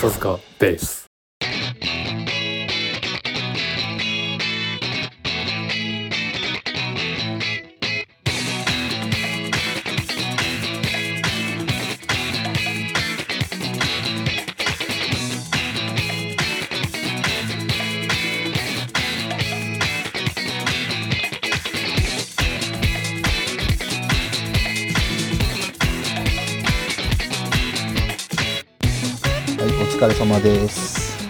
笹塚ベースです。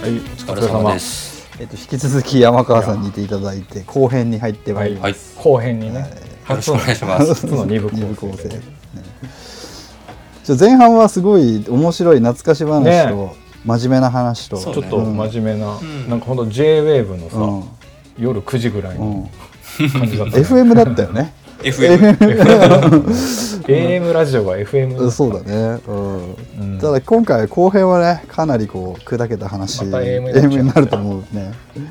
はいおお疲れ様です。えっと、引き続き山川さんにいていただいて、後編に入ってまいりまはい。す。よ後編にねろしくお願いします。初の二部構成。構成でねちょ前半はすごい面白い懐かし話と、真面目な話と、そうねちょっと真面目な、んなんかほんと JWAVE のさ、うん夜9時ぐらいうんの感じだった、ね FM だったよね。FM。AM ラジオが FM そうだね。うん。うん。ただ今回後編はねかなりこう砕けた話、また AM AM になると思うね。うん。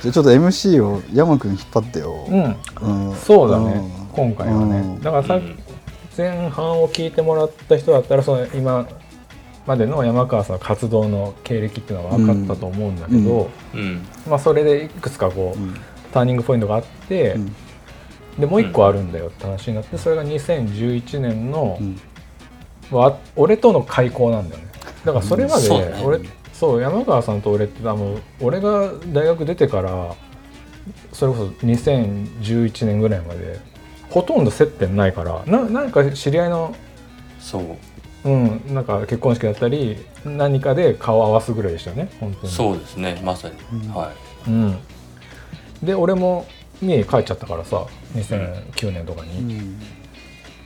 じゃあちょっと MC を山くん引っ張ってよ。うん。うん。そうだね、ん。今回はね、うん。だからさ、うん。前半を聞いてもらった人だったらその今までの山川さんの活動の経歴っていうのは分かったと思うんだけど、うん。まあ、それでいくつかこう、うんターニングポイントがあって、うん。でもう一個あるんだよって話になってそれが2011年の、うん。わ俺との開口なんだよね。だからそれまで俺そう山川さんと俺って多分俺が大学出てからそれこそ2011年ぐらいまでほとんど接点ないからななんか知り合いのそう。うんなんか結婚式だったり何かで顔を合わすぐらいでしたよね本当に。そうですね。まさに。うん。はうん、で俺も三重帰っちゃったからさ2009年とかうに、ん。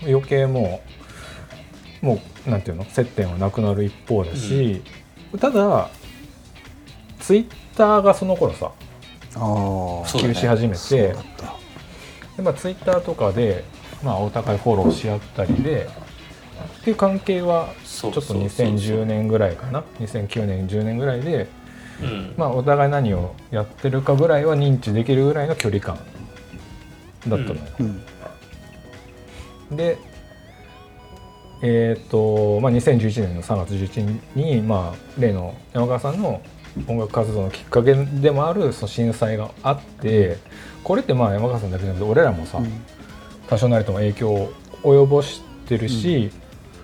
余計もうもうなんていうの接点はなくなる一方だし、ただツイッターがその頃さ普及し始めて、だった。でまあ、ツイッターとかで、まあ、お互いフォローし合ったりでっていう関係はちょっとそうそう。そう2010。年ぐらいかな？2009年10年ぐらいで、うん。まあ、お互い何をやってるかぐらいは認知できるぐらいの距離感。だったのよ。うん。でえっ、と、まあ、2011年の3月11日に、まあ、例の山川さんの音楽活動のきっかけでもあるその震災があってこれってまあ山川さんだけじゃなくて俺らもさ、うん。多少なりとも影響を及ぼしてるし、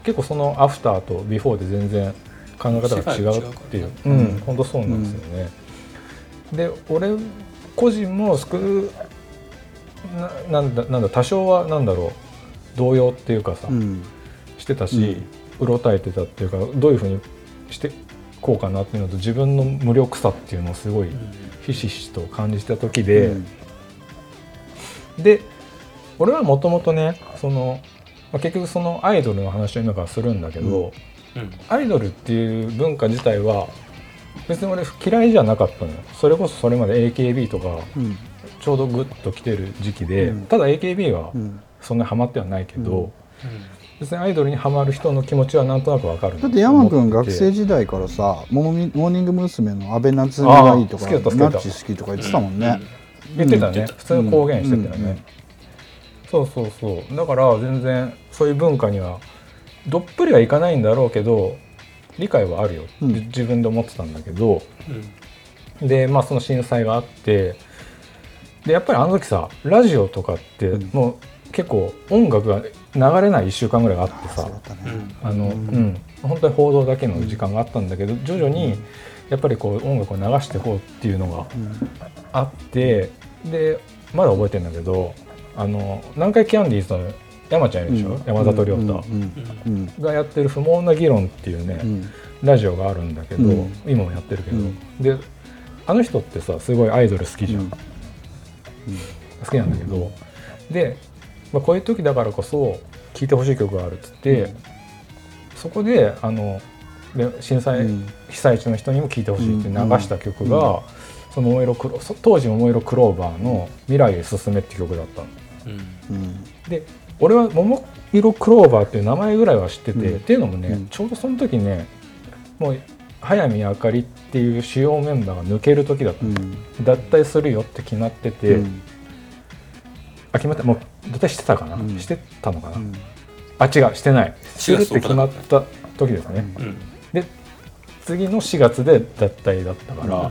結構そのアフターとビフォーで全然考え方が違うっていう。世らねうん本当そうなんですよね。で俺個人もすくななんだなんだ多少はなんだろう動揺っていうかさ、うん。してたし、うろたえてたっていうかどういうふうにしてこうかなっていうのと自分の無力さっていうのをすごいひしひしと感じた時で。うん。で俺はもともとねその、まあ、結局そのアイドルの話を今からするんだけど、うん。アイドルっていう文化自体は別に俺嫌いじゃなかったのよ。それこそそれまで AKB とかうん。ちょうどグッと来てる時期で、うん。ただ AKB はうん。そんなにハマってはないけど、うん。別にアイドルにハマる人の気持ちはなんとなくわかるだって山君学生時時代からさモーニモーニング娘。の安倍夏実がいいとかナッチ好きとか言ってたもんね、言ってたね、うん。普通の公言してたよね、うん。うん。そうそうそう。だから全然そういう文化にはどっぷりはいかないんだろうけど理解はあるよ、うん。で自分で思ってたんだけど。うん。でまあその震災があってでやっぱりあの時さラジオとかってうん。もう結構音楽が流れない1週間ぐらいがあってさ。あの、ううん。ん。本当に報道だけの時間があったんだけど徐々にやっぱりこう音楽を流していこうっていうのがうん。あってでまだ覚えてるんだけどあの南海キャンディーズの山ちゃんいるでしょ、うん。山里亮太、うん。うん。がやってる「不毛な議論」っていうね、うん。ラジオがあるんだけど、うん。今もやってるけど、うん。であの人ってさすごいアイドル好きじゃん、うん。好きなんだけど。で、まあ、こういう時だからこそ聴いてほしい曲があるっつって、うん。そこであので震災、うん。被災地の人にも聴いてほしいって流した曲が、うん。その桃色クロそ当時桃色クローバーの「未来へ進め」って曲だったの。うん。うん。で俺は桃色クローバーっていう名前ぐらいは知ってて、うん。っていうのもね、うん。ちょうどその時ねもう早見あかりっていう主要メンバーが抜ける時だった、うん。脱退するよって決まってて、うん。あ決まった。もう脱退してたかな、うん。してたのかな、うん。あ違うしてない。するって決まった時ですね、うん。で次の4月で脱退だったから、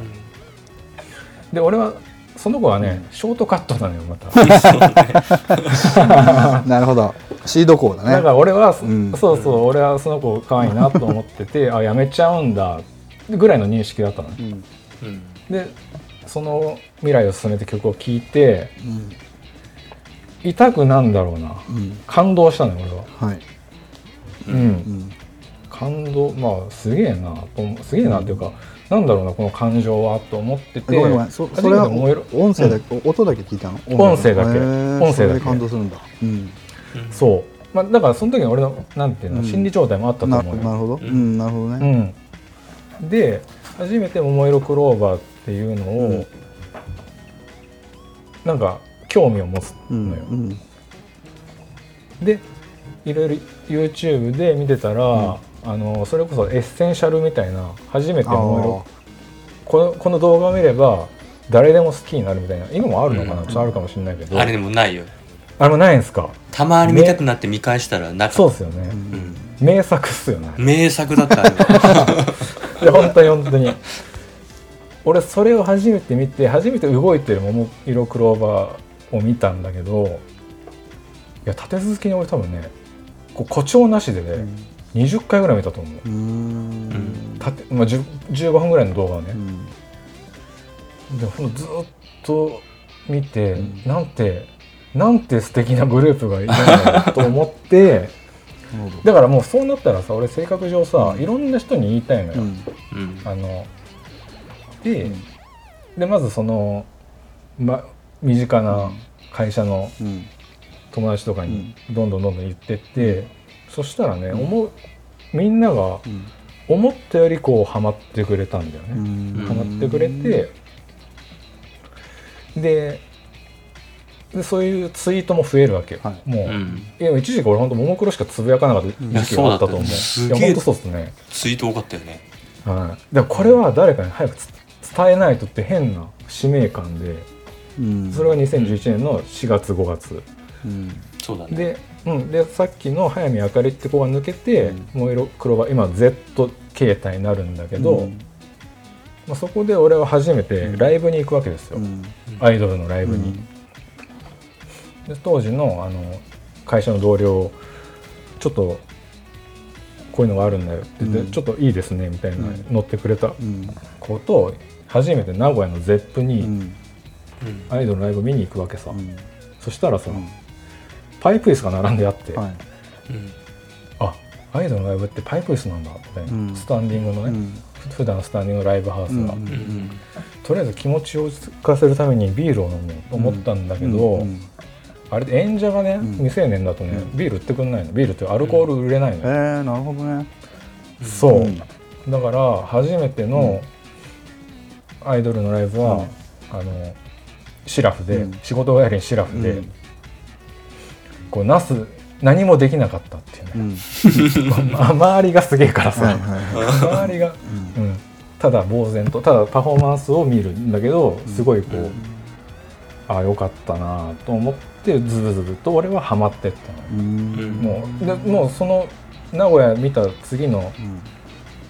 で俺はその子はね、ショートカットなのよまた。なるほど。シード校だね。だから俺は、うん。そうそう俺はその子可愛いなと思ってて あやめちゃうんだぐらいの認識だったのね。うん。うん。でその「未来を進めて」曲を聴いてうん。痛くなんだろうな。うん。感動したのよ俺は。はい。うん、うん。感動まあすげえなすげえなっていうか、なんだろうなこの感情はと思ってて。ごめんごめんそれはめて燃える。音声だけ、音だけ聞いたの？音声だけ。音声だけ。感動するんだ。うん。うん。そう、まあ、だからその時の俺のなんていうの、うん。心理状態もあったとな思うよ。なるほど。ううんんなるほどね。うん、で初めて「桃色クローバー」っていうのを、うん。なんか興味を持つうんのよ、うんでいろいろ YouTube で見てたら、あのそれこそエッセンシャルみたいな初めてももいろこのこの動画を見れば誰でも好きになるみたいな今もあるのかな、うん。ちょっとあるかもしれないけど、あれでもないよ。あれもないんですか？たまに見たくなって見返したらなかった。そうですよね、うん。名作っすよね。名作だった いや本当に本当に。俺それを初めて見て初めて動いてるももいろクローバーを見たんだけどいや立て続けに俺多分ねこう誇張なしでね、20回ぐらい見たと思う。うん。たて、まあ、10 15分ぐらいの動画をね。う、ん。でほんとずっと見て、うん。なんてなんて素敵なグループがいるんだろうと思って なるほど。だからもうそうなったらさ俺性格上さいろんな人に言いたいのよ、うん。うん。あので,、うん。でまずその、ま、身近な会社のうん。友達とかにどんどんどんどん言ってって、そしたらね、うん。思うみんながうん。思ったよりこうハマってくれたんだようね、ん。ハマってくれてででそういうツイートも増えるわけよ、はい。もう、うん。いや一時期俺本当ももクロしかつぶやかなかった時期があったと思う、いやそうだったいや本当そうですね。ツイート多かったよね。はい、でもこれは誰かに早くつ伝えないとって変な使命感でうん。それが2011年の4月5月。うん。そうだね。で,、うん、でさっきの早見あかりって子が抜けてうん「もう色黒は今 Z 形態になるんだけど、うん。まあ、そこで俺は初めてライブに行くわけですよ、うん。アイドルのライブに。で当時のあの会社の同僚ちょっとこういうのがあるんだよ。って言って、うん。ちょっといいですねみたいなうん。乗ってくれたうん。子と初めて名古屋の ZEP うにん。アイドルのライブ見に行くわけさ、うん。そしたらさ、うんパイプ椅子が並んであって、はい。うん。あアイドルのライブってパイプ椅子なんだみたいな、うん。スタンディングのね、うん。ふ普段スタンディングのライブハウスが、うんうんとりあえず気持ちを落ち着かせるためにビールを飲もうと思ったんだけど、うんあれで演者がね、うん。未成年だとね、うん。ビール売ってくんないの。ビールってアルコール売れないの。えよ、ーなるほどね。そう、うん。だから初めてのアイドルのライブは、うんあのシラフで、うん。仕事帰りにシラフで、うんこうなす何もできなかったっていうね。う、ん。ま周りがすげえからさ、はいはいはい。周りが、うん、ただ呆然と。ただパフォーマンスを見るんだけどすごいこう、うん。ああよかったなと思ってズブズブと俺はハマってったの。もうでもうその名古屋見た次の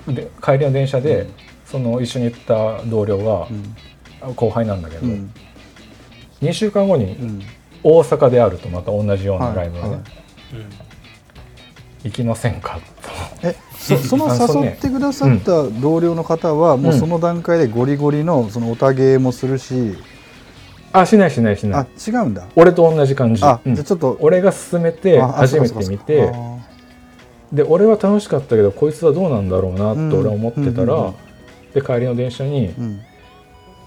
うん。で帰りの電車で、うん。その一緒に行った同僚がう、ん。後輩なんだけど、うん。2週間後にうん大阪であるとまた同じようなライブがね、はいはい。行きませんかえそ その誘ってくださった同僚の方はもうその段階でゴリゴリのそのおたげもするし、とあしないしないしなあい違うんだ。俺と同じ感じ。あ、うん。じゃあちょっと。俺が勧めてああ初めて見て。あで俺は楽しかったけどこいつはどうなんだろうなって俺は思ってたら、うんうんうん。で帰りの電車にーうん。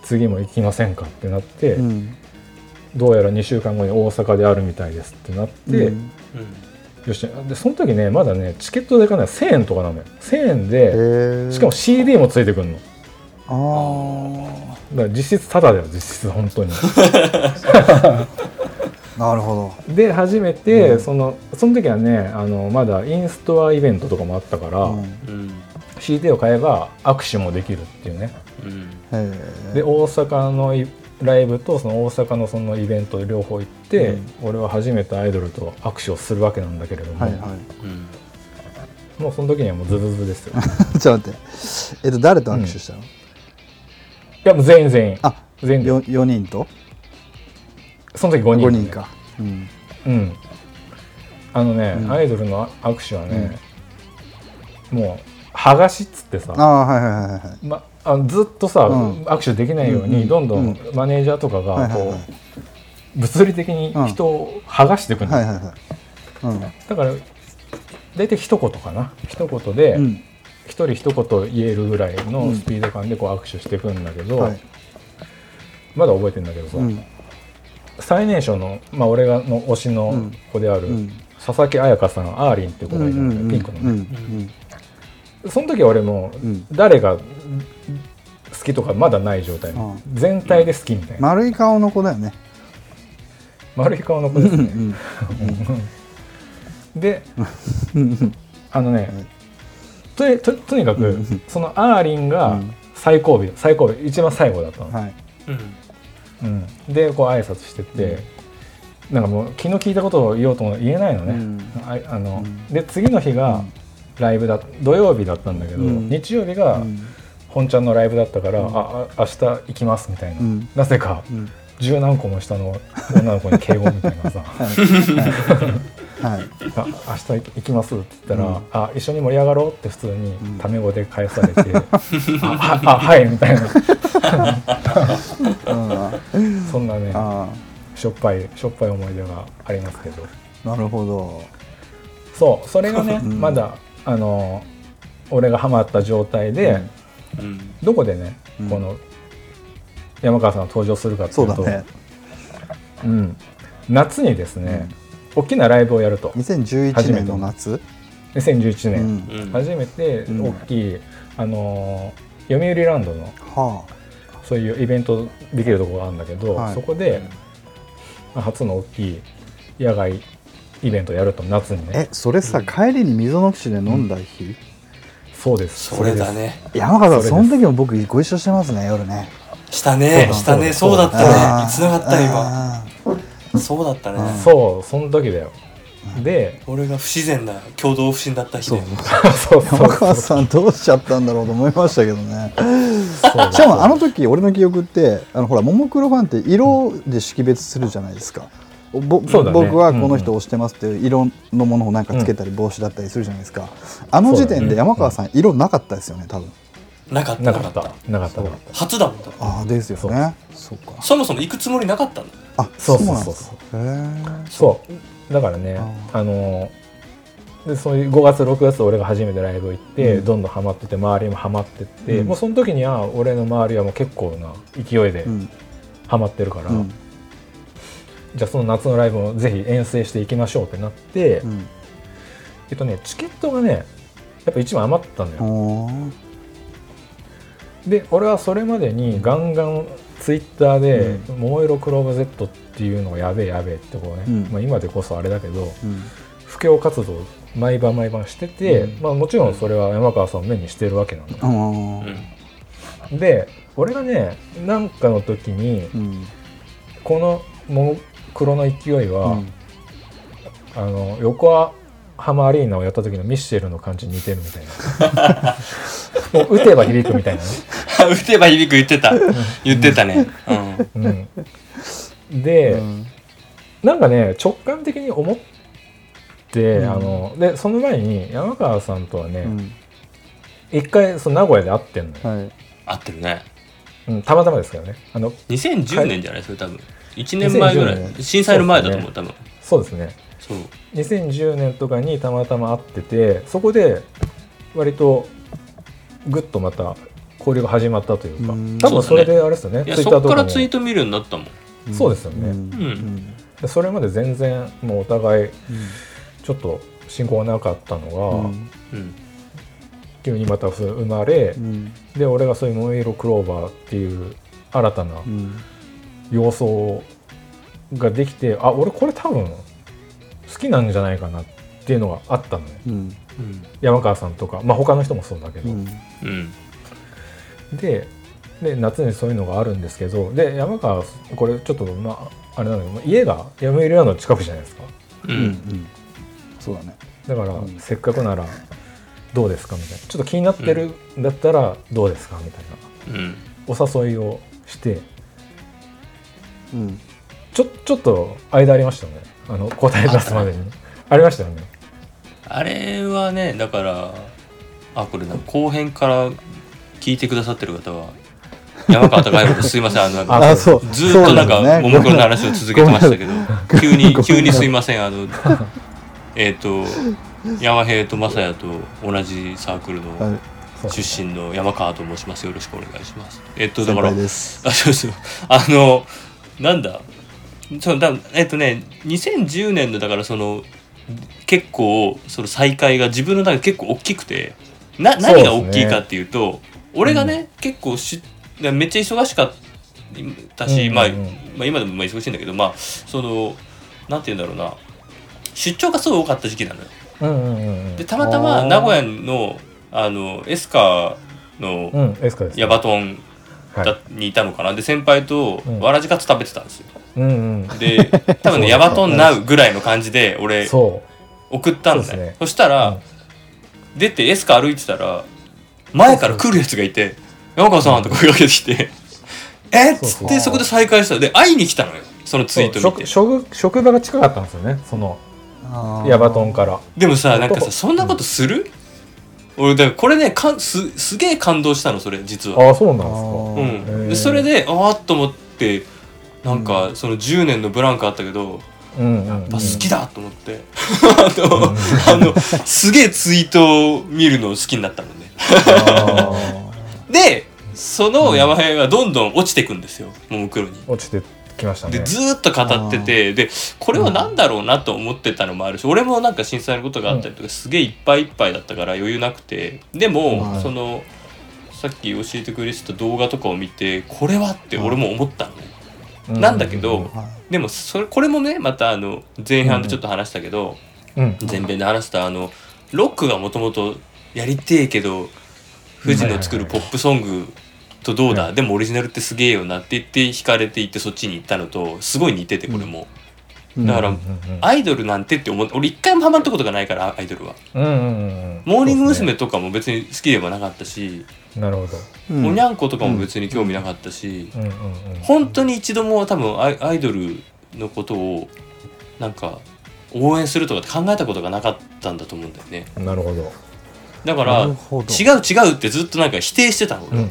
次も行きませんかってなって、うんどうやら2週間後に大阪であるみたいですってなって、うん。よし。でその時ねまだねチケット代がね1000円とかなのよ。1000円で、しかも CD もついてくるの。あだから実質タダだよ実質本当に。あ なるほで初めて、うん。そのその時はねあのまだインストアイベントとかもあったから、ど、うん。うん。CD を買えば握手もできるっていうね。うん。で大阪のいライブとその大阪のそのイベント両方行って、うん。俺は初めてアイドルと握手をするわけなんだけれども、はいはうん。もうその時にはもうズブズブですよ。い いちょっと待って。えっと誰と握手したの、やもう全員全員。あ全員。でよ4人と？その時5人。5人か、うん、うん。あのね、うん。アイドルの握手はね、もう剥がしっつってさ。ああはいはいはいはい。ま、あのずっとさ、うん。握手できないように、うんどんどうん。んマネージャーとかがこう、物理的に人を剥がしていくんだよ、はいはいだから大体一言かな。一言でうん。一人一言言えるぐらいのスピード感でこう握手していくんだけど、はい。まだ覚えてるんだけどさ、うん。最年少の、まあ、俺がの推しの子である、うん。佐々木彩香さんアーリンっていう子うんがいるんだよ、うんピンクのうんね、その時は俺もうん。誰が好きとかまだない状態、うん。全体で好きみたいな、丸い顔の子だよね。丸い顔の子ですね、うんでうん。あのね、とにととにかく、うんそのアーリンがうん。最後尾最後尾一番最後だったの、はい。うん。うん、でこう挨拶してて、なんかもう気の利いたことを言おうとも言えないのね、うん。ああのうん。で次の日がライブだ土曜日だったんだけど、うん。日曜日がうん本ちゃんのライブだったから、うん。ああ明日行きますみたいな、うん。なぜかうん。十何個も下の女の子に敬語みたいなさ。はい。はい。あ明日行きますって言ったら、うん。あ一緒に盛り上がろうって普通にん。タメ語で返されて、あはあはいみたいな。うん。そんなねあしょっぱいしょっぱい思い出がありますけど。あなるほど。そうそれがね、うん。まだあの俺がハマった状態で、どこでね、うん。この山川さんが登場するかっていうとそうだね。うん、夏にですね、大きなライブをやると。2011年の夏？2011年、うん。うん。初めてうん。大きい、あのー読売ランドのはそういうイベントできるところがあるんだけど、はい。そこで、まあ初の大きい野外イベントやると夏にあえねそれさ帰りに溝の口で飲んだ日？そうです。それだね。山川さんその時も僕ご一緒してますね夜ね。したね。したね。そうだったね。つながった今。あそうだったね。うん。そうその時だよ。で俺が不自然な共同不審だった日そう。で そうそう。山川さんどうしちゃったんだろうと思いましたけどね。そうしかもあの時俺の記憶ってあのほらももクロファンって色で識別するじゃないですか、ね。僕はこの人を推してますっていう色のものをなんかつけたり帽子だったりするじゃないですか、あの時点で山川さん色なかったですよね多分。なかった。なかった。なかった。なかっ初だもんだああですよね。そう。か。そもそも行くつもりなかったんだ。あたそうそうなんそうですそうか。へえそう。だからねああのでそういう5月6月俺が初めてライブ行って、うん。どんどんハマってて周りもハマってって、うん。もうその時には俺の周りはもう結構な勢いでうん。ハマってるから、うんじゃあその夏のライブをぜひ遠征していきましょうってなって、うん。えっとねチケットがねやっぱ1枚余ったんだよ、で俺はそれまでにガンガンツイッターで「桃色クローバー Z」っていうのがやべえやべえってこうね、うん。まあ、今でこそあれだけどうん。布教活動を毎晩毎晩してて、うん。まあ、もちろんそれは山川さんを目にしてるわけなんだ、で俺がねなんかの時にうん。このももクロの勢いは、うん。あの横浜アリーナをやった時のミッシェルの感じに似てるみたいな。もう打てば響くみたいなね、打てば響く言ってた。言ってたね。うん。うん、で、うん。なんかね直感的に思って、うん。あのでその前に山川さんとはねうん。一、回その名古屋で会ってんのよ、はい。合ってるね。うん、たまたまですけどね。あの2010年じゃない？それ多分1年前ぐら2010い年。震災の前だと思う多分。そうですね。そう。2010年とかにたまたま会っててそこで割とぐっとまた交流が始まったというか。うん。多分それであれですよね。ツイッターとかも。そっからツイート見るようになったもん。そうですよね。うん。うん。でそれまで全然もうお互いうん。ちょっと進行がなかったのが、うん。うん。急にまた生まれ、うん。で俺がそういう「桃色クローバー」っていう新たなうん要素ができてあ俺これ多分好きなんじゃないかなっていうのがあったのね。うん。うん。山川さんとか。まあ他の人もそうだけど、うん。うん。でで夏にそういうのがあるんですけどで山川これちょっとまああれなんだけど家がやめる屋の近くじゃないですか。ううんうんん。そうだね。だから、うん。せっかくならどうですかみたいな。ちょっと気になってるんだったらどうですかみたいな。うん。お誘いをしてうん。ちょちょっと間ありましたよね。あの答え出すまでに。ありましたよね。あれはねだからあこれな後編から聞いてくださってる方は山川孝之ですいません。あのなんか ああそう。ずーっとなんかももクロの話を続けてましたけど。急に急にすいません。あのえっと山平と正也と同じサークルの出身の山川と申します。よろしくお願いします。えっとだ先から輩です。あそうそう。あのなんだ？そうだえっとね2010年のだからその結構その再会が自分の中で結構大きくてな何が大きいかっていうと俺がね、結構しめっちゃ忙しかったし、まあ、うんうんうん。まあ今でもまあ忙しいんだけどまあそのなんて言うんだろうな。出張がすごい多かった時期なのよ。うんうんうんうん。でたまたま名古屋のあのエスカのうんエスカですヤバトンにいたのかな。で先輩とうん。わらじカツ食べてたんですよ。うんうん。で 多分ねヤバトンナウぐらいの感じで俺そ送ったんだそうですね。よそしたら、うん。出てエスカ歩いてたら前から来るやつがいて「山川さん」と声かけてきて「え？っ?」つそう。ってそこで再会した。で会いに来たのよ。そのうツイート見て。職場が近かったんですよねそのヤバトンから。でもさなんかさ男そんなことする、俺だからこれねかんすすげえ感動したのそれ実は。ああそうなんですか。うあん、でそれでああっと思ってなんかその10年のブランクあったけど、うんやっぱ好きだと思って、あのすげえツイートを見るのを好きになったもんね。でその山早がどんどん落ちていくんですよももクロに。落ちてね。でずーっと語っててでこれは何だろうなと思ってたのもあるし俺もなんか震災のことがあったりとかすげえいっぱいいっぱいだったから余裕なくて。でも、はい。そのさっき教えてくれてた動画とかを見てこれはって俺も思ったのね、うなんだけど、はでもそれこれもねまたあの前半でちょっと話したけど、うん。前編で話したあのロックがもともとやりてえけど富士の作るポップソングとどうだ、はいでもオリジナルってすげえよなって言って惹かれていってそっちに行ったのとすごい似ててこれも、いだからうんうんアイドルなんてって思って俺一回もハマったことがないからアイドルは。うんうんうんうん。モーニング娘。とかも別に好きではなかったし、なるほど。うん。おにゃんことかも別に興味なかったし、うん。うんうん本当に一度も多分アイアイドルのことをなんか応援するとかって考えたことがなかったんだと思うんだよね。なるほど。だから違う違うってずっとなんか否定してたの、俺うん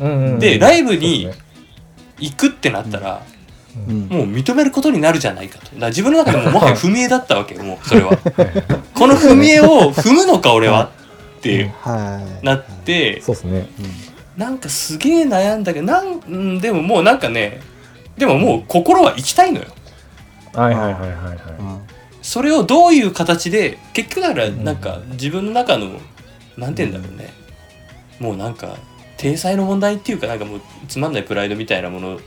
うんうんうん。でライブに行くってなったら、うん。もう認めることになるじゃないかと。だから自分の中でももはや踏み絵だったわけよもうそれは。この踏み絵を踏むのか俺はってはい。なってそうですね。なんかすげえ悩んだけどなんうんでももうなんかねでももう心は行きたいのよ。はいはいはいはいはい。うん。それをどういう形で結局だからなんか自分の中のなんて言うんだろうね。もうなんか体裁の問題っていうかなんかもうつまんないプライドみたいなもの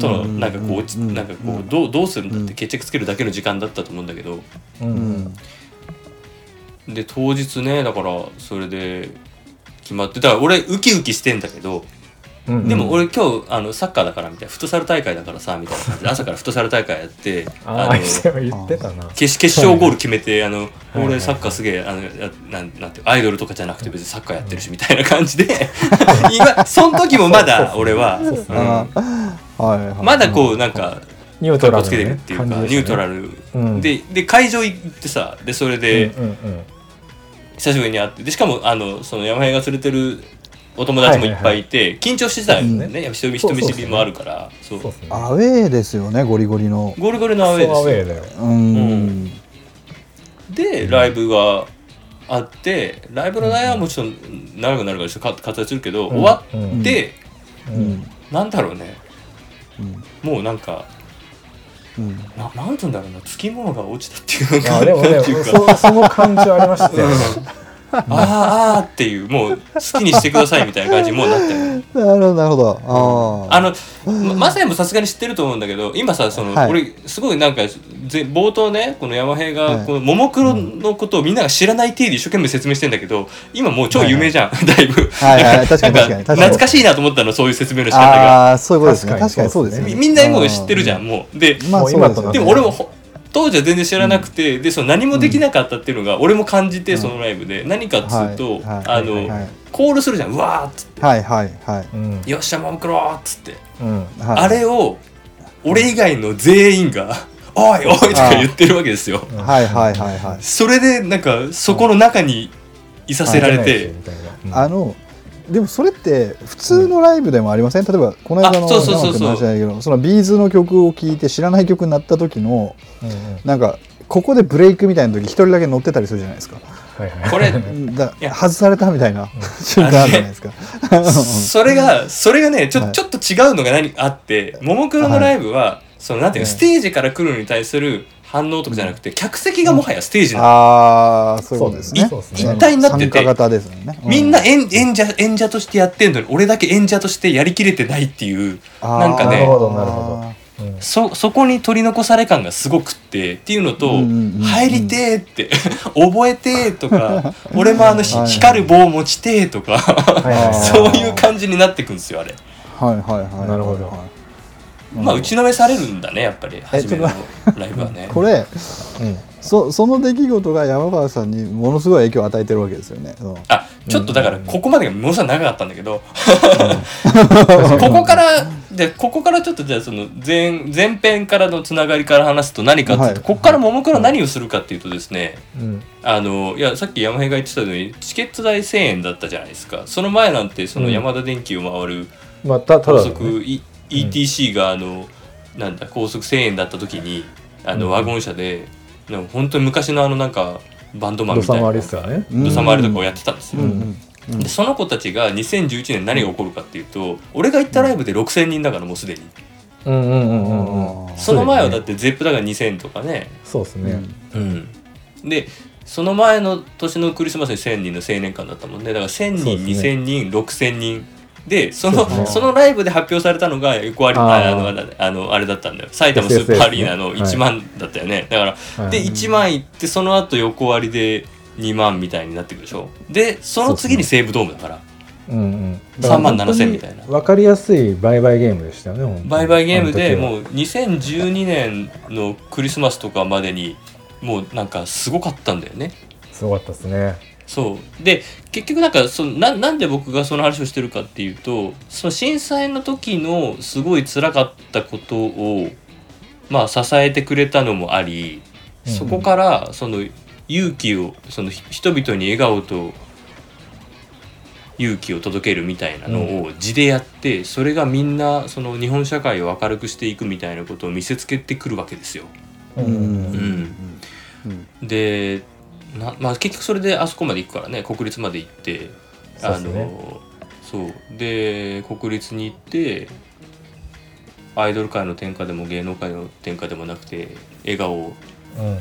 とのうん。なんかこうなんかこうどうどうするんだっうんて決着つけるだけの時間だったと思うんだけど。で当日ねだからそれで決まってだから俺ウキウキしてんだけどうんうんでも俺今日あのサッカーだからみたいなフットサル大会だからさみたいな感じで 朝からフットサル大会やってああ言ってたな。決決勝ゴール決めてあの俺サッカーすげえあのやなんなんてアイドルとかじゃなくて別にサッカーやってるしみたいな感じで。今その時もまだ俺はまだこうなんかニュートラルかってるっていうか、ニュートラルル、うん。でで会場行ってさでそれでうんうんうん。久しぶりに会ってでしかもあのその山平が連れてるお友達もいっぱいいて、緊張してたよね、うん。人見人見知りもあるから。そうそうアウェーですよねゴリゴリの。ゴリゴリのアウェーですよ。でライブがあってライブの内容はもちろん長くなるからちょっと割愛するけど、うん。終わうん。って、なんだろうね。うん。もうなんかうん。ななんて言うんだろうな。つきものが落ちたっていうかあでもねなんていうか。そその感じはありましたよあーあーっていうもう好きにしてくださいみたいな感じにもうなったよなるほどなるほど。ああのままさやもさすがに知ってると思うんだけど今さその、はい。俺すごいなんかぜ冒頭ねこの山平はい。がこのももクロのことをみんなが知らない体で一生懸命説明してんだけど今もう超有名じゃん、だいぶ、はいはい。確かになん確かに確かに。懐かしいなと思ったのそういう説明の仕方が。ああそういうことですね。確かに確かにそうですよね。みみんなもう知ってるじゃんもう。でまあでも俺もほ当時は全然知らなくて、でその何もできなかったっていうのが俺も感じて、そのライブで。何かっつうと、あの、はい。コールするじゃん。うわーっつって。はい。はい。はい。うん「よっしゃももクロ!」っつって、あれを俺以外の全員が「おいおい!」とか言ってるわけですよ。はい。はい。はい。はい。それでなんかそこの中にいさせられて、あのでもそれって普通のライブでもありません、例えばこの間のあそうそうそうそう。そのビーズの曲を聴いて知らない曲になった時のうんうん。なんかここでブレイクみたいな時一人だけ乗ってたりするじゃないですか。はいはい。これだいや。外されたみたいな瞬間あるじゃないですか。それがそれがねちょ,、はい。ちょっと違うのが何あってももクロのライブは、そのなんていうのはいステージから来るのに対する反応とかじゃなくて、客席がもはやステージなの、ああそうですね。そうですね。一体になってて参加型ですよね、うみんな演演者演者としてやってんのに俺だけ演者としてやりきれてないっていうあー。なんかねなるほどなるほど。うん。そそこに取り残され感がすごくってっていうのと「うんうんうん入りて」って「覚えて」とか「俺もあのひはい光る棒持ちて」とかはいはいはいそういう感じになってくんですよあれ。はいはいはいなるほど。はいまあ打ちのめされるんだねやっぱり初めのライブはね。これうん。そその出来事が山川さんにものすごい影響を与えてるわけですよね。うんあちょっとだからここまでがものすごい長かったんだけど。ここからでここからちょっとじゃあその前前編からのつながりから話すと何かっていうと、はい。ここからももクロ何をするかっていうとですねうん。あのいやさっき山平が言ってたようにチケット代1000円だったじゃないですか。その前なんてそのうん。山田電機を回るまあただのね。速、い ETC があのなんだ高速1000円だった時にあのうん。ワゴン車でなんか本当に昔のあのなんかバンドマンみたいな。土佐回りとかをやってたんですよ。うんうんでその子たちが2011年何が起こるかっていうと俺が行ったライブで6,000人だからもうすでに。うんうんうんうんうん。その前はだってゼップだから2,000とかね。そうですね。うん。でその前の年のクリスマスに1,000人の青年間だったもんね。だから1,000人、ね。2,000人6,000人でそのそそのライブで発表されたのが横割りあー。ああのあのあれだったんだよ。埼玉スーパーアリーナの SSS ね1万だったよね、だからはい。で1万いってその後横割りで2万みたいになってくるでしょ。でその次に西武ドームだから。うんうん。3万7千みたいな。分かりやすい売買ゲームでしたよね売買ゲームでもう2012年のクリスマスとかまでにもうなんかすごかったんだよね。すごかったですねそう。で結局なんかそのななんで僕がその話をしてるかっていうとその震災の時のすごい辛かったことをまあ支えてくれたのもありそこからその勇気をそのひ人々に笑顔と勇気を届けるみたいなのを字でやって、それがみんなその日本社会を明るくしていくみたいなことを見せつけてくるわけですよ。うん。うん。でな、まあ、結局それであそこまで行くからね国立まで行ってあそうっすね。のそう。で国立に行ってアイドル界の天下でも芸能界の天下でもなくて笑顔をうん。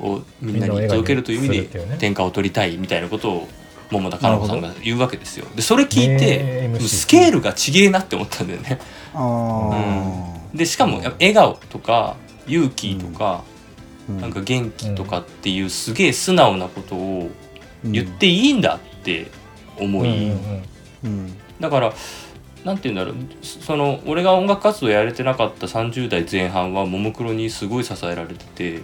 をみんなに届けるという意味で天下を取りたいみたいなことを桃田かな子さんが言うわけですよ。でそれ聞いねてスケールがちげえなって思ったんだよね。あでしかもやっぱ笑顔とか勇気とか、ーなんか元気とかっていうすげえ素直なことを言っていいんだって思い、うん。うん。うん。だからなんて言うんだろう。その俺が音楽活動やれてなかった30代前半はももクロにすごい支えられてて。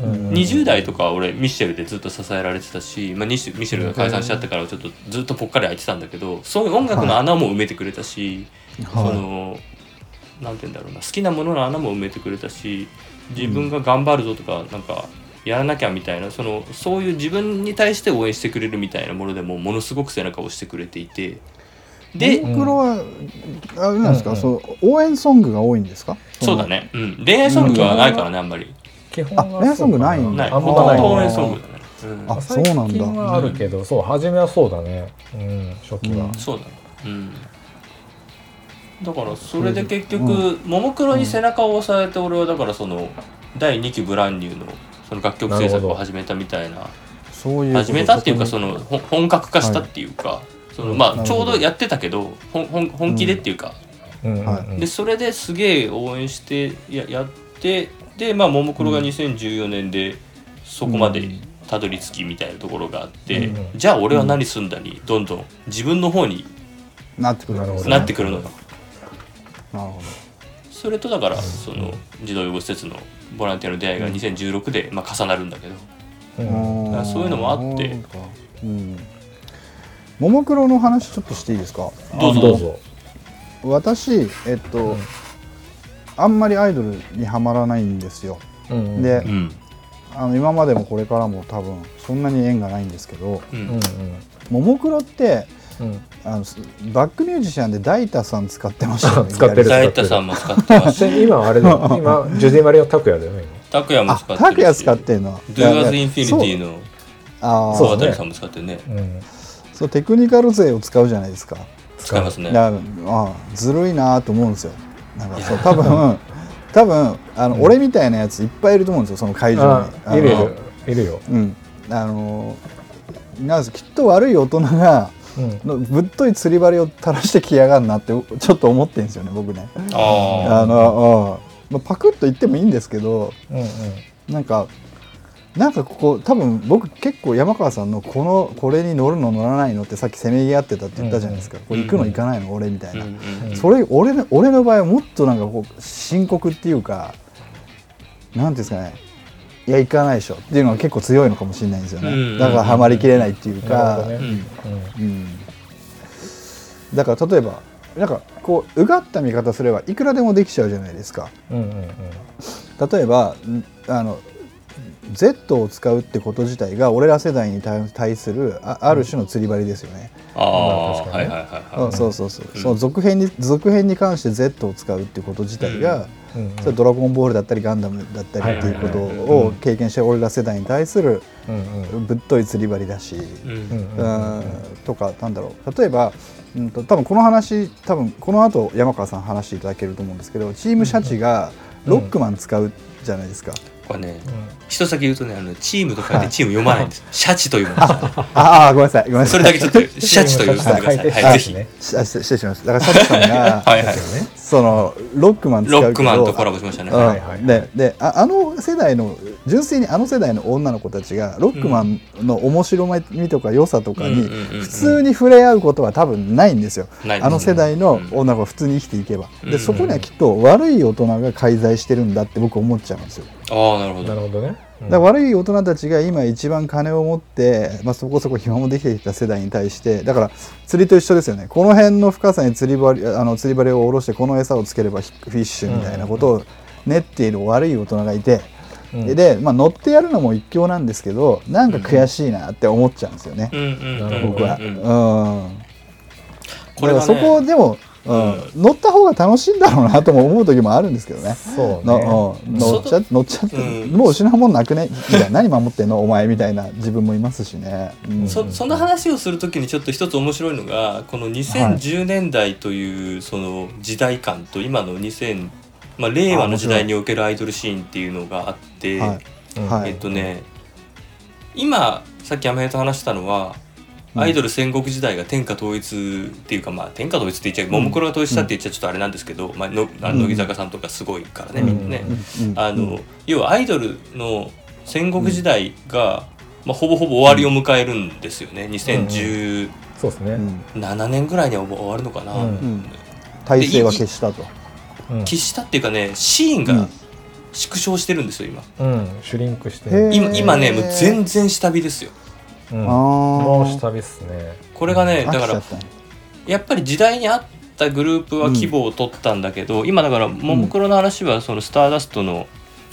うん。うん20代とかは俺ミシェルでずっと支えられてたし、まあ、ミシェルが解散しちゃってからちょっとずっとぽっかり空いてたんだけどそういう音楽の穴も埋めてくれたし、そはのなんて言うんだろうな好きなものの穴も埋めてくれたし自分が頑張るぞとかなんかやらなきゃみたいなそのそういう自分に対して応援してくれるみたいなものでもものすごく背中を押してくれていて。で、で、ももクロはあれなんですか、うん。うんそう応援ソングが多いんですか？そうだ。ね、うん、恋愛ソングはないからねあんまり。基本あ恋愛ソングないんだ。ほとんど応援ねソングだね、うん。あそうなんだ。あるけどそう初めはそうだね。うん初期は。うん。そうだね。うんだからそれで結局ももクロに背中を押されて俺はだからその第2期ブランニューのその楽曲制作を始めたみたいなそういう始めたっていうかそこのほ本格化したっていうか、そのうん。まあちょうどやってたけどほんほん本気でっていうか、うん。うん。うんはい。でそれですげえ応援してややってでまあももクロが2014年でそこまでたどり着きみたいなところがあって、うん。じゃあ俺は何すんだにどんどん自分の方になってくるんですね。ななってくるのよ。なるほそれとだからその児童養護施設のボランティアの出会いが2016でまあ重なるんだけど、うん。どだからそういうのもあって。そうん。ももクロの話ちょっとしていいですか？どうぞ。どうぞ。私えっと、あんまりアイドルにはまらないんですよ。うんでうん。あの今までもこれからも多分そんなに縁がないんですけどううんん。ももクロってあのすバックミュージシャンでダイタさん使ってましたよね。使ってる。大太さんも使ってます。今あれだよ。今ジュディ・マリオ・タクヤだよね拓也もあ使ってるし。拓也使ってんの。Do As Infinity のああそう沢渡さんも使ってるね。今うんそうテクニカル勢を使うじゃないですか。使いますね。あずるいなと思うんですよ。なんかそう多分多分あの、俺みたいなやついっぱいいると思うんですよその会場に。ああのいるいるいるよ。うん。あのなんきっと悪い大人がうん。のぶっとい釣り針を垂らしてきやがんなってちょっと思ってるんですよね僕ね。ああの、うんまあ、パクッと言ってもいいんですけどうんうん。なんかなんかここ多分僕結構山川さんのこのこれに乗るの乗らないのってさっきせめぎ合ってたって言ったじゃないですか、これ行くの行かないの？俺みたいな、あうんうんうん。それ俺の俺の場合はもっとなんかこう深刻っていうかなんていうんですかねいや行かないでしょ。っていうのが結構強いのかもしれないんですよね、うん。だからハマりきれないっていうなか、ね。うん。うん、だから例えばなんかこううがった見方すればいくらでもできちゃうじゃないですか。うんうんうん。例えばんあの Z を使うってこと自体が俺ら世代に対対するあある種の釣り針ですよね、ああまあ確かにね。はいはいはいはい。うん。そうそうそう、うんその続編に続編に関して Z を使うってこと自体が、うんうんそれドラゴンボールだったりガンダムだったりっていうことを経験してる俺ら世代に対するうんうん。ぶっとい釣り針だし、うんうんうんうんとかなんだろう。例えば、うん、と多分この話多分この後山川さん話していただけると思うんですけどチームシャチがロックマン使うじゃないですか、これねうん一つだけ言うとねあのチームと書いてチーム読まないんです シャチと読むんですよ。ねああごめんなさい。ごめんなさい。それだけちょっと シャチと呼んでください。はい。ぜひ。ね失礼しましただからシャチさんが はいはい。そのロックマン使うロックマンとコラボしましたね。うん。はいはい。ででああの世代の純粋にあの世代の女の子たちがロックマンの面白みとか良さとかに普通に触れ合うことは多分ないんですよ、あの世代の女の子が普通に生きていけば、うん。でそこにはきっと悪い大人が介在してるんだって僕思っちゃうんですよ。ああなるほど。なるほどね。だ悪い大人たちが今一番金を持って、まあ、そこそこ暇もできてきた世代に対してだから釣りと一緒ですよね。この辺の深さに釣り針あの釣り針を下ろしてこの餌をつければヒフィッシュみたいなことを練っている悪い大人がいて、うん。で、まあ、乗ってやるのも一興なんですけどなんか悔しいなって思っちゃうんですよね、僕は。ううん。これはだからそこねでも、うん。乗った方が楽しいんだろうなとも思う時もあるんですけどね。そうね。のうん。乗っちゃ乗っちゃって、うん。もう失うもんなくね？みたいな何守ってんの？お前みたいな自分もいますしね。うん。そその話をするときにちょっと一つ面白いのがこの2010年代というその時代感と今の2000、まあ、令和の時代におけるアイドルシーンっていうのがあって、はい。えっとね今さっきアメと話したのはうん。アイドル戦国時代が天下統一っていうか、まあ天下統一って言っちゃうももクロが統一したって言っちゃちょっとあれなんですけど、まあ、のあの乃木坂さんとかすごいからね、うん。みんなね。うん。あの要はアイドルの戦国時代が、まあ、ほぼほぼ終わりを迎えるんですよね。2017そうですね。うん。年ぐらいには終わるのかな、体制は消したと。うん。消したっていうかねシーンがうん。縮小してるんですよ今。うん。シュリンクして今今ねもう全然下火ですよ。うん。もう下火っすね。これがねだからやっぱり時代に合ったグループは規模を取ったんだけど、今だからももクロの話はそのスターダストの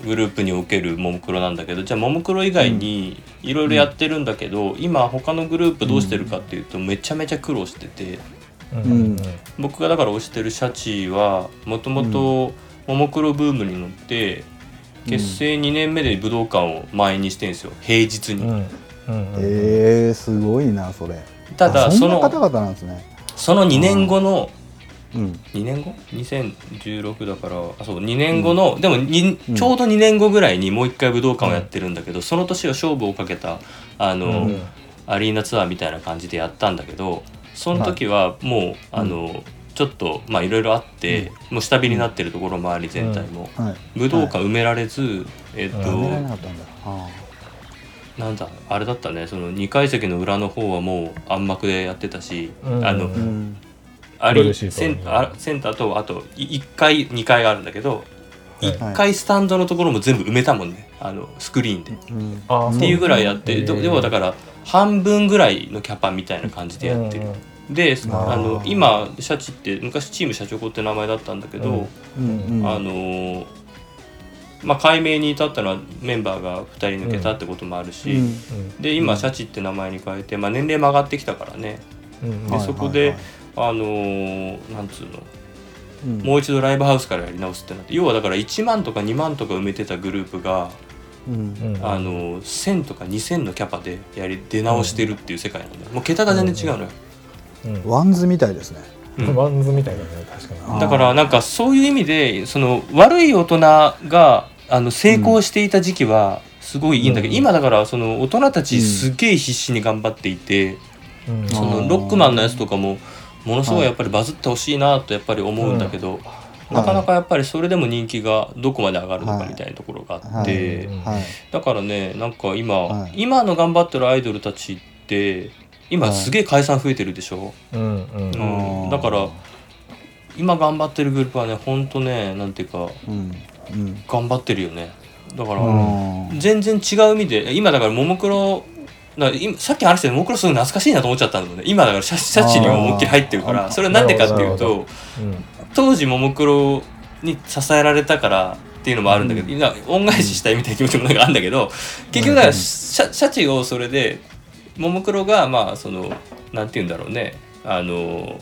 グループにおけるももクロなんだけどじゃあももクロ以外にいろいろやってるんだけど、今他のグループどうしてるかっていうとめちゃめちゃ苦労してて。うんうん僕がだから推してるシャチはもともとももクロブームに乗って結成2年目で武道館を満員にしてんですよ。平日に。えー、すごいなそれ。ただあその方々なんですね。その2年後のうん。2年後 ?2016 だからあそう2年後の、でもにうん。ちょうど2年後ぐらいにもう一回武道館をやってるんだけど、その年は勝負をかけたあの、アリーナツアーみたいな感じでやったんだけどその時はもう、あのちょっとまあいろいろあって、もう下火になってるところもあり全体も、はい。武道館埋められず、えっ、と、埋められなかったんだ。あなんだあれだったね。その2階席の裏の方はもう暗幕でやってたし、うん。あの、ありブルーシート。センあセンターとあと1階2階があるんだけどはい。1階スタンドのところも全部埋めたもんね。あのスクリーンで。っうん。あていうぐらいやって、へーど要はだから半分ぐらいのキャパみたいな感じでやってる。であの今シャチって昔チームシャチョコって名前だったんだけど、うん。うんあのーまあ解明に至ったのはメンバーが2人抜けたってこともあるし、うんうん。で今シャチって名前に変えて、まあ、年齢も上がってきたからね。うんではいそこではいあのーなんつうのうん。もう一度ライブハウスからやり直すってなって要はだから1万とか2万とか埋めてたグループが、あのー1000とか2000のキャパでやり出直してるっていう世界なんだよ。もう桁が全然違うのよ、うん。 WANDS みたいですね。うん。 WANDS みたいだね確かに。だからなんかそういう意味でその悪い大人があの成功していた時期はすごいいいんだけど、うん。今だからその大人たちすげえ必死に頑張っていて、うん。そのロックマンのやつとかもものすごいやっぱりバズってほしいなとやっぱり思うんだけど、なかなかやっぱりそれでも人気がどこまで上がるのかみたいなところがあって、はい。はい。だからねなんか今、はい。今の頑張ってるアイドルたちって今すげえ解散増えてるでしょ、うんうん。うん。だから今頑張ってるグループはねほんとねなんていうかうん。うん。頑張ってるよね。だから、うん。全然違う意味で今だからももクロ今さっき話してももクロすごい懐かしいなと思っちゃったんだもんね。今だからシャシャチに思いっきり入ってるからそれはなんでかっていうとうん当時ももクロに支えられたからっていうのもあるんだけど、今恩返ししたいみたいな気持ちもなんかあるんだけど結局だからシャシャチをそれでももクロがまあそのなんて言うんだろうねあの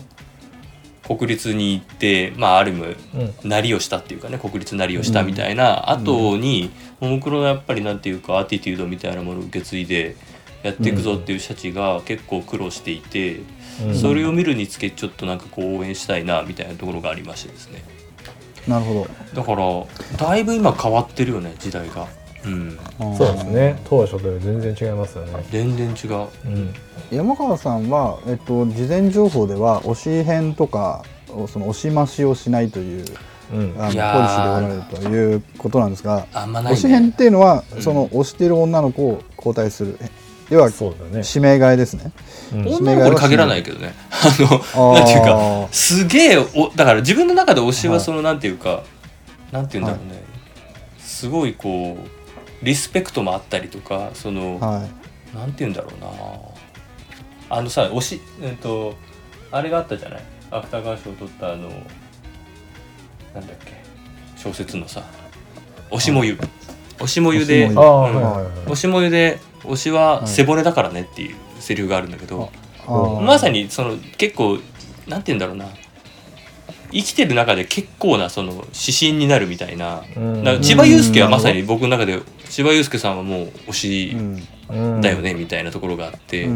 国立に行ってまあある意味うんなりをしたっていうかね国立なりをしたみたいな後にももクロのやっぱりなんていうかアティテュードみたいなものを受け継いでやっていくぞっていうシャチが結構苦労していて、うん。それを見るにつけちょっとなんかこう応援したいなみたいなところがありましてですね。なるほだからだいぶ今変わってるよね時代が。うん。どそうですね。当初と全然違いますよね。全然違う。うん。山川さんは、えっと、事前情報では推し編とかその推し増しをしないといううん。あのポリシーーでおられるということなんですがあんまない推し編っねていうのは、うん。その推している女の子を交代する要はそうだね。指名替えですね。うん。女の子に限らないけどね。あのなんていうかあすげえおだから自分の中で推しははい。そのなんていうか、なんていうんだろうね、すごいこうリスペクトもあったりとかその、ーはい。なんていうんだろうな。あのさ推しえっとあれがあったじゃない？芥川賞を取ったあのなんだっけ？小説のさ「推しもゆ」推しもゆで推しもゆで推しは背骨だからねっていうセリフがあるんだけど、まさにその結構なんて言うんだろうな。生きてる中で結構なその指針になるみたいな、千葉雄介はまさに僕の中で千葉雄介さんはもう推うしだよねみたいなところがあって、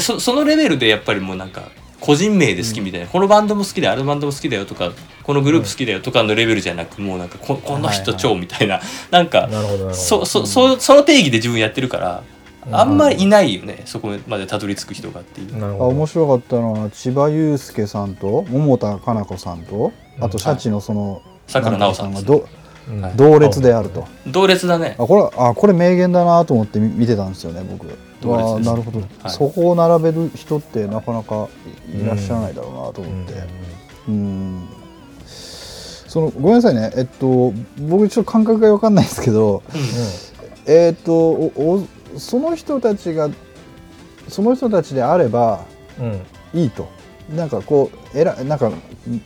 そのレベルでやっぱりもうなんか個人名で好きみたいな、このバンドも好きだよあのバンドも好きだよとかこのグループ好きだよとかのレベルじゃなくもうなんかここの人超みたいな、なんかそそそその定義で自分やってるからあんまりいないよねそこまでたどり着く人がっていう。あ面白かったのは千葉雄介さんと桃田かな子さんとあとシャチのそのさくらなおさんがどうんはい同列であると。同列だね。あこれあこれ名言だなと思って見見てたんですよね僕。同列なるほど、はい。そこを並べる人ってなかなかいらっしゃらないだろうなとうん思ってうん。そのごめんなさいね。えっと僕ちょっと感覚が分かんないですけどえっとおおその人たちがその人たちであればうんうん。いいとなんかこうえらなんか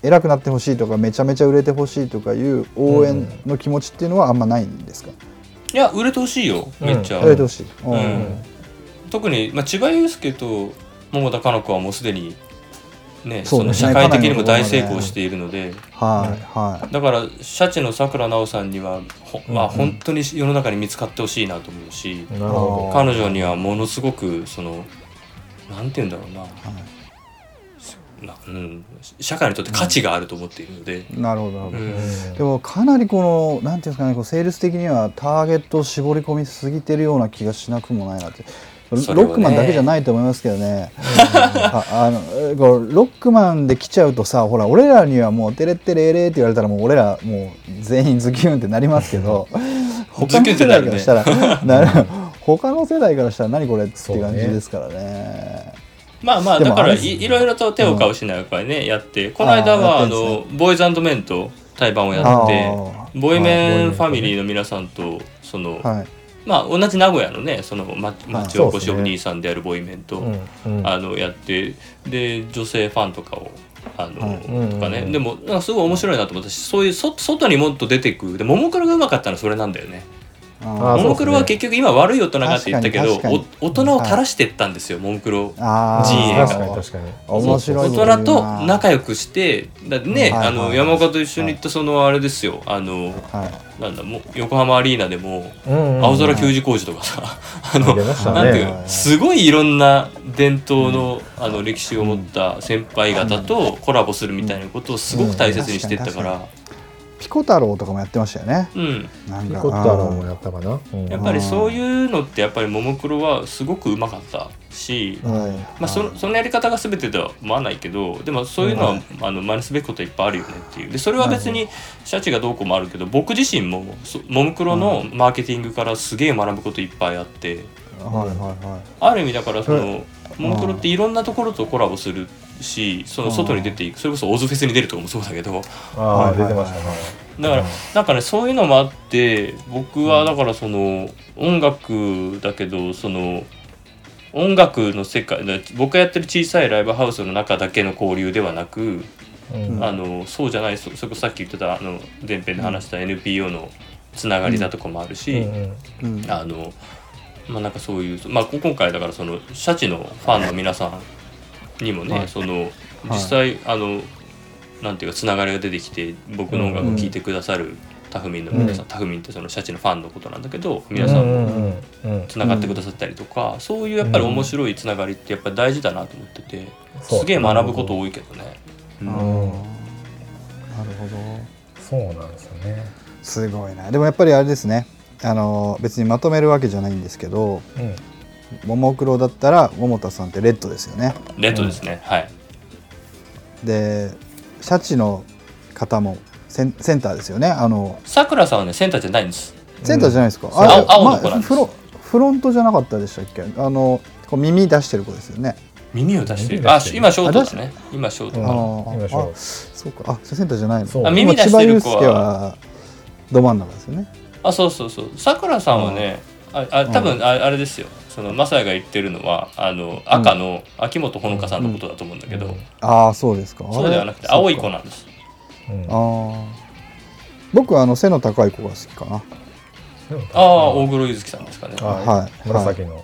偉くなってほしいとかめちゃめちゃ売れてほしいとかいう応援の気持ちっていうのはあんまないんですか、いや売れてほしいよ。めっちゃ、売れてほしい、特に、まあ、千葉雄介と桃田かな子はもうすでにねその社会的にも大成功しているので。はいはい。だからシャチのさくらなおさんにはほ、まあ、うん本当に世の中に見つかってほしいなと思うし、彼女にはものすごくそのなんて言うんだろうな,、なうん、社会にとって価値があると思っているので、なるほどなるほど、うん。どでもかなりこのなんていうんですかねこうセールス的にはターゲットを絞り込みすぎてるような気がしなくもないなって。ロックマンだけじゃないと思いますけどね。ああのえこうロックマンで来ちゃうとさほら俺らにはもう「テレッテレレ」って言われたらもう俺らもう全員ズキュンってなりますけど。他の世代からしたらなる他の世代からしたら何これっていう感じですからね。まあまあだからいいろいろと手を交うしながらね、やってこの間はあのボーイズメンと対バンをやあってー。ボーイメンはいファミリーの皆さんとその、はい。まあ同じ名古屋のねそのま町おこしお兄さんであるボーイメンと、うんうん。あのやってで女性ファンとかをあの、はい。とかね、うんうん。でもなんかすごい面白いなと思ったしそういうそ外にもっと出てくでももクロがうまかったのはそれなんだよね。ああーももクロは結局今悪い大人がって言ったけど大人を垂らしてったんですよ、ももクロ。陣営が。大人と仲良くしてだね、あの山岡と一緒に行ったそのあれですよあのはい。なんだもう横浜アリーナでも青空球児工事とかさ、あのなんていうねのすごいいろんな伝統の,、あの歴史を持った先輩方とコラボするみたいなことをすごく大切にしてったから、ピコ太郎とかもやってましたよね。うん、なんかピコ太郎もやったかな。うん。やっぱりそういうのってやっぱりももクロはすごくうまかったし、はい。まあ、そのそのやり方が全てとは思わないけどでもそういうのは、あの真似すべきこといっぱいあるよねっていう。でそれは別にシャチがどうこうもあるけど僕自身もそももクロのマーケティングからすげえ学ぶこといっぱいあって。はいはいはい。ある意味だからそのうんももクロっていろんなところとコラボするしその外に出ていくそれこそオズフェスに出るとかもそうだけど。ああはい出てましたね。だからなんかねそういうのもあって僕はだからその音楽だけどその音楽の世界で僕がやってる小さいライブハウスの中だけの交流ではなく、うん。あのそうじゃないそそれこそさっき言ってたあの前編で話した NPO のつながりだとかもあるし、うん。うん。あのまあなんかそういう、まあ、今回だからそのシャチのファンの皆さんにもね、はい。その実際、あのなんていうかつながりが出てきて僕の音楽を聴いてくださるタフミンの皆さん、うん。タフミンってそのシャチのファンのことなんだけど皆さんもうんうんつながってくださったりとか、そういうやっぱり面白いつながりってやっぱり大事だなと思ってて、すげえ学ぶこと多いけどね。うん。なるほど。そうなんですよね。すごいな。でもやっぱりあれですね。あの別にまとめるわけじゃないんですけどうんももクロだったら桃田さんってレッドですよね。レッドですね、はい。でシャチの方もセンセンターですよね。あのさくらさんはねセンターじゃないんです。センターじゃないですか、ん。あれ青青の子なんです。フロフロントじゃなかったでしたっけ？あのこう耳出してる子ですよね。耳を出してる。耳出してる。あ今ショートですね。今ショートあー今そうあそうか。あセンターじゃないの？そう。あ耳出してる子は。千葉雄介はど真ん中ですよね。あそうそうそう。さくらさんはね、ああ多分ああれですよそのマサヤが言ってるのはあの赤の秋元ほのかさんのことだと思うんだけど、ああそうですか。そうではなくて青い子なんです。うん。ああ僕はあの背の高い子が好きかな。ああ大黒ゆずきさんですかね。あはい。紫の。うん。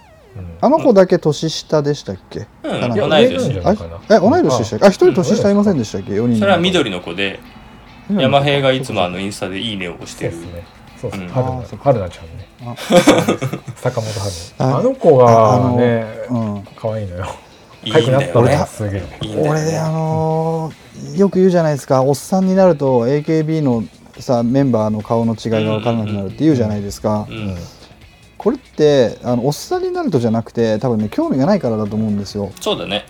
あの子だけ年下でしたっけ？うんかない同い年じゃあないかな。え同い年でしたっけ？あ一人年下いませんでしたっけ？4人それは緑の子でうん。山平がいつもあのインスタで「いいね」を押してるそうですねそう。うん。春菜春菜ちゃんね。あ 坂本春。あ菜あの子がねうん。可愛いのよ。いい可愛くなったねんだ。よねすげえ。俺あのーよく言うじゃないですか。おっさんになると AKB のさメンバーの顔の違いが分からなくなるって言うじゃないですか、うんこれってあのおっさんになるとじゃなくて多分ね興味がないからだと思うんですよ。そうだね。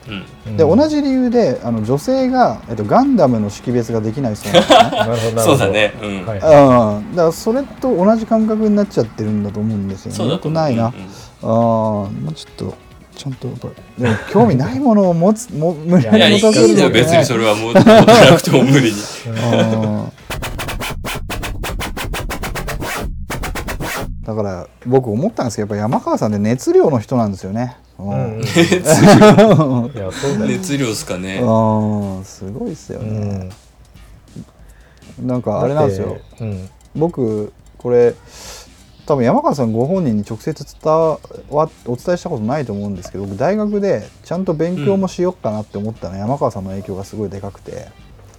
うん。で同じ理由であの女性が、えっと、ガンダムの識別ができないそうなんですね。そうだね。うん。はいうん、だからそれと同じ感覚になっちゃってるんだと思うんですよね。よそうだとないな。うんああ、もうちょっと、ちゃんとやっぱり、でも興味ないものを持つ、も無理いやいいやり持たせるいいよのってね。別にそれはもう持ってなくても無理に だから僕思ったんですけどやっぱ山川さんって熱量の人なんですよね。熱量。ですかね。うん。すごいですようね。ん。なんかあれなんですよ。うん。僕これ多分山川さんご本人に直接伝わお伝えしたことないと思うんですけど僕大学でちゃんと勉強もしよっかなって思ったのは、山川さんの影響がすごいでかくて、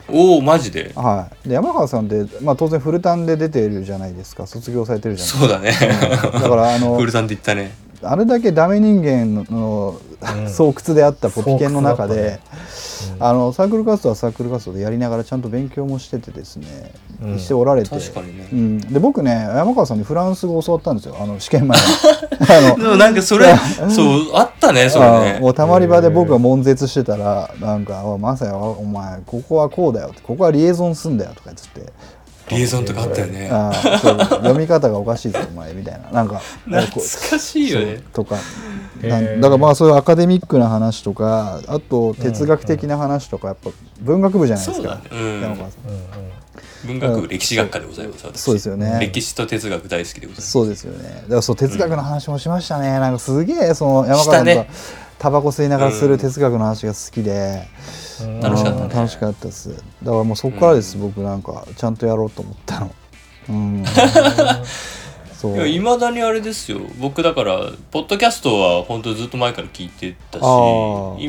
おおマジで？はい、で山川さんって、まあ、当然フルタンで出てるじゃないですか。卒業されてるじゃないですそうだね。かだからあの フルタンで言ったねあれだけダメ人間のうん。巣窟であったポピケンの中で、うんあのサークル活動はサークル活動でやりながらちゃんと勉強もしててですね、うん。しておられて。確かにね。うん、で僕ね山川さんにフランス語を教わったんですよ。あの試験前に。あのでもなんかそれそうあったねそれあね。もうたまり場で僕が悶絶してたらなんか「おいマサヤお前ここはこうだよ」って「ここはリエゾンすんだよ」とか言ってリエゾンとかあったよね。あーそう読み方がおかしいぞお前みたいな。なんか懐かしいよね。とかだからまあそういうアカデミックな話とかあと哲学的な話とかやっぱ文学部じゃないですか。そうだね、うん。山川さんうんうん。文学部歴史学科でございます私。そうですよね。歴史と哲学大好きでございます。そうですよね。だからそう哲学の話もしましたね、なんかすげえその山川さんとしたねタバコ吸いながらする哲学の話が好きで、うん。楽しかったね。うん楽しかったです。だからもうそこからです、僕なんかちゃんとやろうと思ったの。うん。そう。いまだにあれですよ。僕だからポッドキャストは本当ずっと前から聞いてたし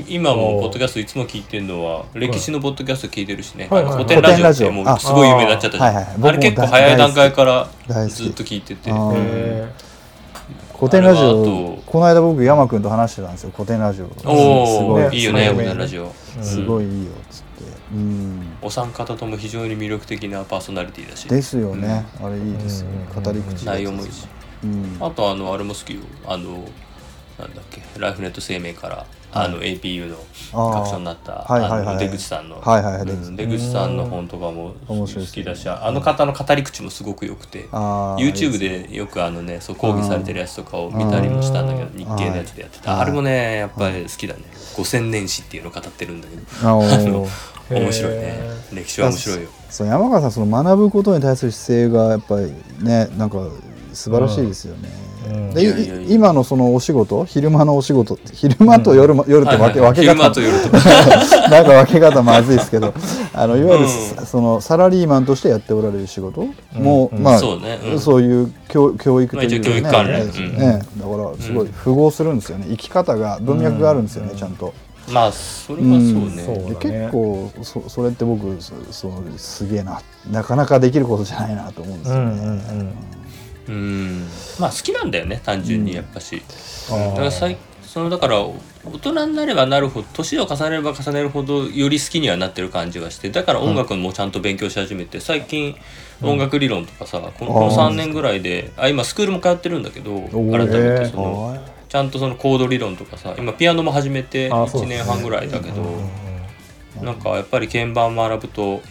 今もポッドキャストいつも聞いてるのは歴史のポッドキャスト聞いてるしね、はい。はいはい古典ラジオってもうすごい有名になっちゃったじゃん、あはいはい僕もあれ結構早い段階からずっと聞いてて古典ラジオとこの間僕山君と話してたんですよ古典ラジオ。おすごい。おいいよねね古典ラジオ。ーすごいいいよっつって。うん。お三方とも非常に魅力的なパーソナリティだし。ですよね、あれいいですようん。語り口が内容もいいし。うん。あとあのあれも好きよ。あのなんだっけ？ライフネット生命からあの APU の学長になった出口さんの。出口さんの本とかも好面白いですきだしあの方の語り口もすごく良くて YouTube でよくあのねそう講義されてるやつとかを見たりもしたんだけど日系のやつでやってはいたあれもねやっぱり好きだね。五千年史っていうのを語ってるんだけど。面白いね。へ歴史は面白いよ。そう山川さんその学ぶことに対する姿勢がやっぱりねなんか素晴らしいですよね。うんでいやいやいや。い今のそのお仕事昼間のお仕事って昼間と夜,、夜って分け,、はいはい分け方。昼間と夜と。なんか分け方まずいですけど。あのいわゆる、うんそのサラリーマンとしてやっておられる仕事？も、うん。まあそうね。うん。そういう教教育的まあ一応教育関連ですようん。ね。だからすごい符合するんですよね。生き方が文脈があるんですよね、うん。ちゃんと。まあそれはそうね。そうだね。で結構そそれって僕そそのすげえな。なかなかできることじゃないなと思うんですよね。う。ん。まあ好きなんだよね単純にやっぱし、だからさいそのだから大人になればなるほど年を重ねれば重ねるほどより好きにはなってる感じがしてだから音楽もちゃんと勉強し始めて最近音楽理論とかさ、このこの3年ぐらいであ今スクールも通ってるんだけどー。改めてそのちゃんとそのコード理論とかさ今ピアノも始めて1あそうですね。年半ぐらいだけど、なんかやっぱり鍵盤学ぶと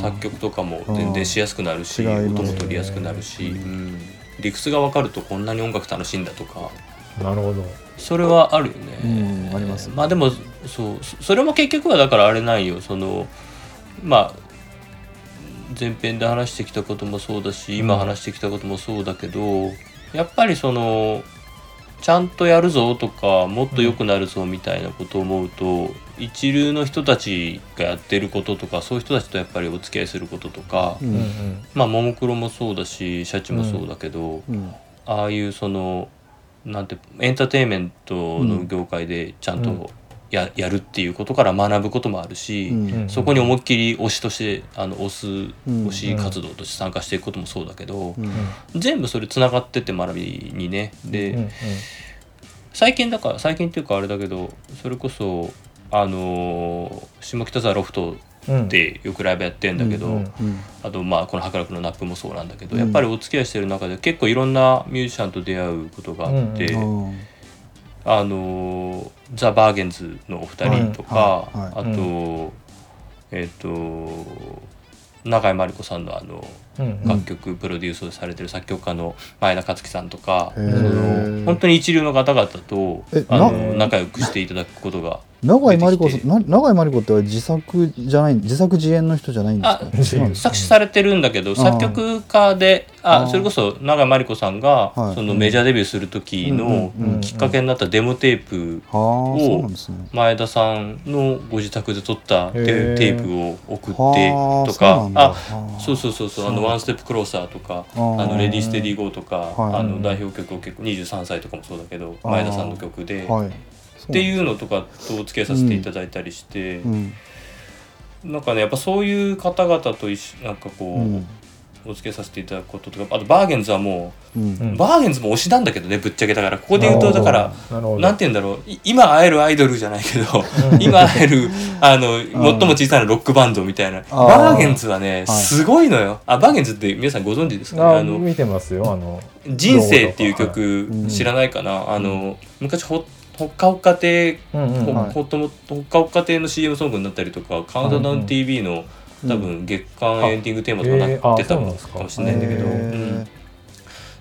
作曲とかも全然しやすくなるし音も取りやすくなるし、うん理屈が分かるとこんなに音楽楽しいんだとか。なるほど。それはあるよね、うんあります。ねまあでもそうそそれも結局はだからあれないよ。そのまあ前編で話してきたこともそうだし今話してきたこともそうだけどやっぱりそのちゃんとやるぞとかもっと良くなるぞみたいなことを思うと、一流の人たちがやってることとかそういう人たちとやっぱりお付き合いすることとか、ううん。んまあももクロもそうだしシャチもそうだけど、うん。ああいうそのなんてエンターテインメントの業界でちゃんうん。とや,、やるっていうことから学ぶこともあるし、うん。うん。そこに思いっきり推しとしてあの推すうん。推し活動として参加していくこともそうだけど、うん。全部それつながってって学びにね。で、うん。うん。最近だから最近っていうかあれだけどそれこそあのー下北沢ロフトうん。でよくライブやってんだけど、うんうんうん。あとまあこの博楽のナップもそうなんだけど、うん。やっぱりお付き合いしてる中で結構いろんなミュージシャンと出会うことがあって、うんうん。あのーザ・バーゲンズのお二人とか、はいはいあと、えっ、と永井真理子さんのあのうんうん。楽曲プロデュースをされてる作曲家の前田克樹さんとか、へそーの本当に一流の方々とえあのな仲良くしていただくことが永井真理子さんな永井真理子っては自作じゃない自作自演の人じゃないんですか？作詞されてるんだけど作曲家であそれこそ永井真理子さんがはい。そのメジャーデビューする時のきっかけになったデモテープああそうなんですね。前田さんのご自宅で撮ったテへー。テープを送ってはあとかあはあ。そうそうそうそうあの「ワンステップクローサー」とか「あのレディーステディーゴー」とかはい。あの代表曲を結構23歳とかもそうだけど前田さんの曲ではいっていうのとかとお付き合いさせていただいたりしてうんなんかねやっぱそういう方々と一緒なんかこう、うんお付き合いさせていただくこととかあとバーゲンズはもうバーゲンズも推しなんだけどねぶっちゃけだから。ここで言うとだからなんて言うんだろう。い今会えるアイドルじゃないけどうん。今会えるあの最も小さなロックバンドみたいな。バーゲンズはねはい。すごいのよ。あバーゲンズって皆さんご存知ですかね？ああの見てますよ。あの「人生」っていう曲うん。知らないかな？あの昔ほほっかほっか亭うんうんはい。ほっともほっかほっか亭の CM ソングになったりとか「カウントダウン TV の」多分月間エンディングテーマとかなってたのかもしれないんだけど、へーうん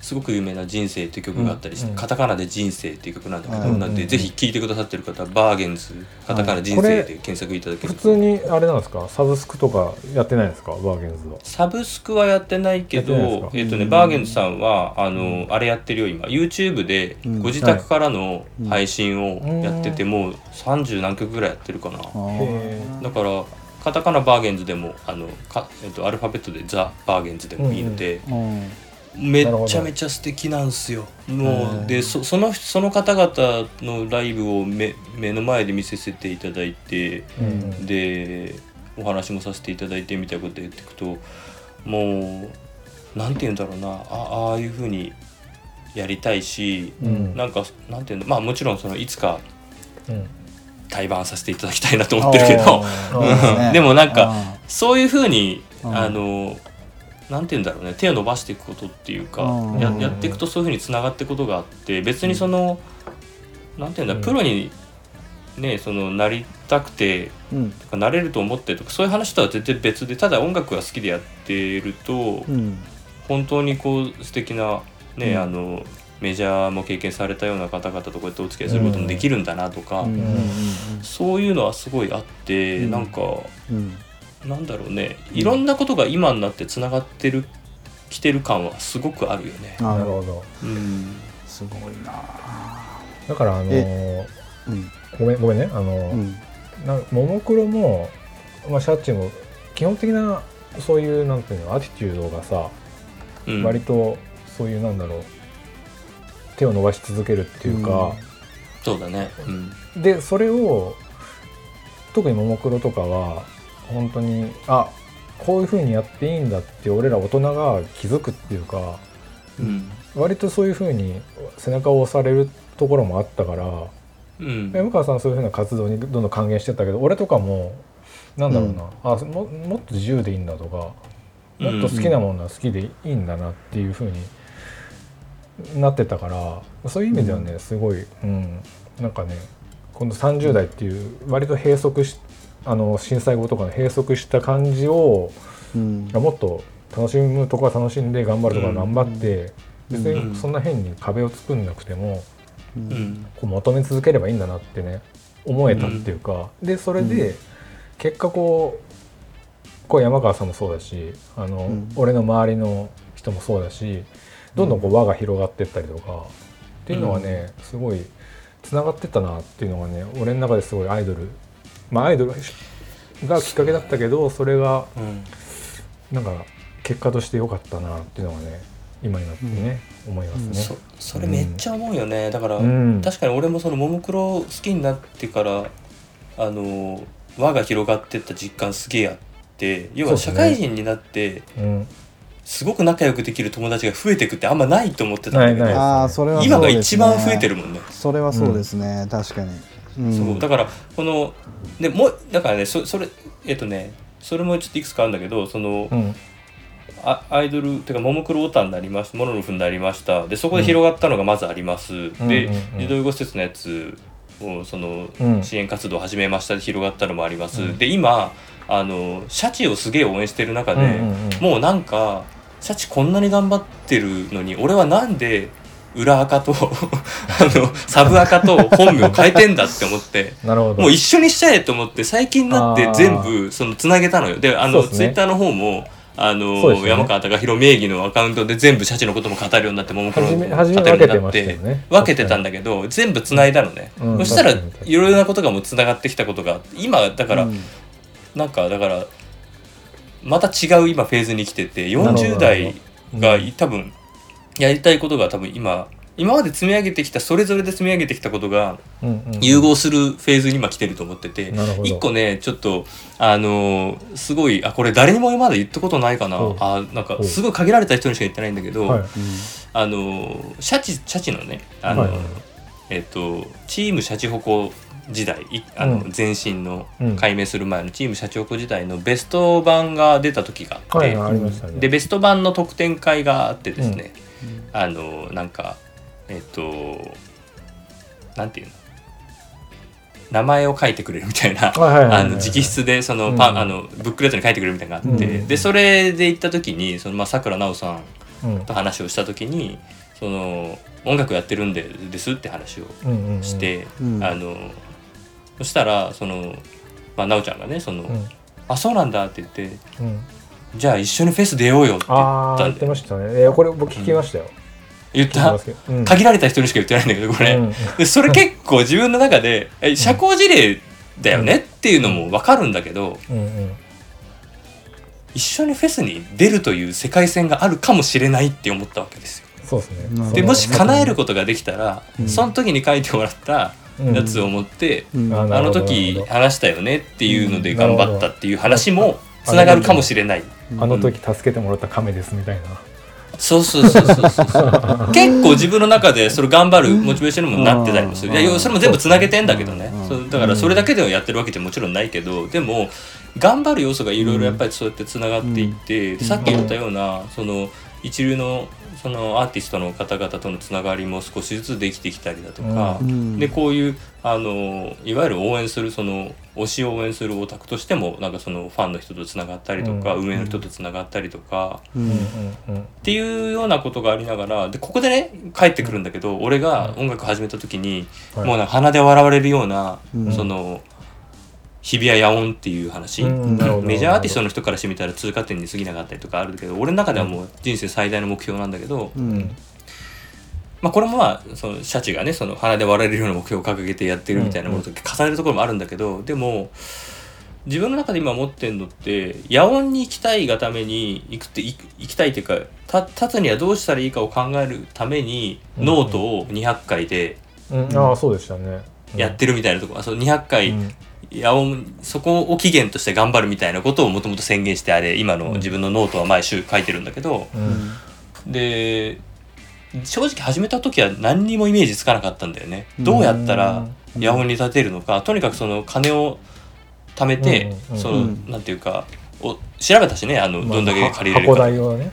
すごく有名な「人生」っていう曲があったりして、うんカタカナで「人生」っていう曲なんだけど、うんなんでぜひ聴いてくださってる方はバーゲンズカタカナ人生で検索いただける普通にあれなんですか？サブスクとかやってないんですか？バーゲンズは。サブスクはやってないけどえっ、とねうん。バーゲンズさんはあの、あれやってるよ今。YouTube でうん。ご自宅からの配信をやってて、もう30何曲ぐらいやってるかな、だからカタカナバーゲンズでもあのか、えっとアルファベットでザ・バーゲンズでもいいので、うんめっちゃめちゃ素敵なんすよ。もうでそそのその方々のライブを目目の前で見せていただいてうん。でお話もさせていただいてみたいなこと言っていくともうなんて言うんだろうな。あああいうふうにやりたいし、うん。なんかなんていうのまあもちろんそのいつかうん。対バンさせていただきたいなと思ってるけど。でもなんかあそういうふうにうん。あのなんて言うんだろうね手を伸ばしていくことっていうかうん。ややっていくとそういうふうにつながっていくことがあって別にそのなんて言うんだうん。プロにねそのなりたくてーうん。とかなれると思ってとかそういう話とは全然別でただ音楽が好きでやってるとうん。本当にこう素敵なねうん。あのメジャーも経験されたような方々とこうやってお付き合いすることもできるんだなとかうん。うん。そういうのはすごいあってうん。なんか。うんなんだろうね。いろんなことが今になってつながってるきてる感はすごくあるよね。あなるほど。うん。すごいな。だからあのーうん。ごめんごめんね。あのーうん。なももクロも、まあ、シャッチも基本的なそういうなんていうのアティチュードがさ、うん。割とそういうなんだろう手を伸ばし続けるっていうか、そうだね。うん。でそれを特にももクロとかは本当にあこういう風にやっていいんだって俺ら大人が気づくっていうかうん。割とそういう風に背中を押されるところもあったからうん。山川さんはそういう風な活動にどんどん還元してったけど俺とかもなんだろうな、あももっと自由でいいんだとかもっと好きなものは好きでいいんだなっていう風になってたからそういう意味ではね、すごい、うん、なんかね今度30代っていう割と閉塞しあの震災後とかの閉塞した感じをうん。もっと楽しむとこは楽しんで頑張るとこは頑張って、うん。別にそんな変に壁を作んなくても、ううん。んこう求め続ければいいんだなってね思えたっていうか、でそれで、うん。結果こうこう山川さんもそうだしあの、うん。俺の周りの人もそうだしどんどんこう輪が広がってったりとか、っていうのはねすごいつながってったなっていうのがね俺の中ですごいアイドルまあアイドルがきっかけだったけどそれがうん。なんか結果として良かったなっていうのがね今になってね、思いますね。そそれめっちゃ思うよね。だからうん。確かに俺もそのももクロ好きになってからあの輪が広がってった実感すげえあって要は社会人になってうん。すごく仲良くできる友達が増えていくってあんまないと思ってたんだけどないないああそれはそう今が一番増えてるもんね。それはそうですね、確かに、うん、そう。だからこのでもうだからねそそれえっとねそれもちょっといくつかあるんだけどその、うん。あアイドルてかももクロオタになりましたモノノフになりました。でそこで広がったのがまずあります、で、うんうんうん。児童養護施設のやつをそのうん。支援活動を始めましたで広がったのもあります、うん。で今あのシャチをすげえ応援してる中で、もうなんかシャチこんなに頑張ってるのに俺はなんで裏垢と あのサブ垢と本名変えてんだって思って。なるほど。もう一緒にしちゃえと思って最近になって全部そのつなげたのよ。であのツイッターの方もあの、ね。山川貴弘名義のアカウントで全部シャチのことも語るようになってももクロの語るようになって。ね分けてたんだけど全部つないだのね、うん。そしたらいろいろなことがもうつながってきたことがあって今だから、うん。なんかだからまた違う今フェーズに来ててなるほど40代がうん。多分やりたいことが多分今今まで積み上げてきたそれぞれで積み上げてきたことが融合するフェーズに今来てると思ってて、なるほど。一個ねちょっとあのーすごいあこれ誰にもまだ言ったことないかな。あなんかすごい限られた人にしか言ってないんだけど、はい。あのーシャチシャチのねあのーはい。えっ、とチームシャチホコ時代いあの、うん。前身のうん。解明する前のチームシャチホコ時代のベスト版が出た時があって、でベスト版の特典会があってですね、あのなんかえっ、となんていうの？名前を書いてくれるみたいな直筆でそのパン、うん。あのブックレットに書いてくれるみたいなのがあって、うん。でそれで行った時にそのまあさくらなおさんうん。と話をした時にその音楽やってるんでですって話をして、うん。あのそしたらその、まあ、なおちゃんがねその、うん。あそうなんだって言ってうんじゃあ一緒にフェス出ようよって言ああ言ってったんでましたね。えーこれ僕聞きましたよ。言った？聞いてますけど。うん。限られた人にしか言ってないんだけどこれ、うん。でそれ結構自分の中でえ社交辞令だよねっていうのも分かるんだけどうんうん。一緒にフェスに出るという世界線があるかもしれないって思ったわけですよ。そうですね。なるほど。でもし叶えることができたら、うん。その時に書いてもらったうんやつを持って、うん。ああの時話したよねっていうので頑張ったっていう話もつながるかもしれない。あの時助けてもらった亀ですみたいな。そうそうそうそうそう。結構自分の中でそれ頑張るモチベーションにもなってたりもする。いやそれも全部つなげてんだけどね。うん。そうだからそれだけではやってるわけじゃもちろんないけどでも頑張る要素がいろいろやっぱりそうやってつながっていってでさっき言ったようなその一流のそのアーティストの方々とのつながりも少しずつできてきたりだとか、うん。でこういうあのいわゆる応援するその推しを応援するオタクとしてもなんかそのファンの人とつながったりとか、うん。運営の人とつながったりとか。うん。っていうようなことがありながらでここでね帰ってくるんだけど俺が音楽始めた時に、はい。もうなんか鼻で笑われるような、うん。その日比谷野音っていう話、メジャーアーティストの人からしてみたら通過点に過ぎなかったりとかあるけど俺の中ではもう人生最大の目標なんだけど、うん。まあ、これもまあそのシャチがねその鼻で笑われるような目標を掲げてやってるみたいなものと重ねるところもあるんだけど、でも自分の中で今持ってるのって野音に行きたいがために行くって行きたいっていうかた立つにはどうしたらいいかを考えるためにうん。ノートを200回でうん。ああそうでしたね。やってるみたいなところ、あそう200回、うん野音そこを期限として頑張るみたいなことをもともと宣言してあれ今の自分のノートは毎週書いてるんだけど、うん。で正直始めた時は何にもイメージつかなかったんだよね。どうやったらうん。野音に立てるのかとにかくその金を貯めて、うんその、うん。なんていうかお調べたしねあの、まあどんだけ借りれる箱か代をね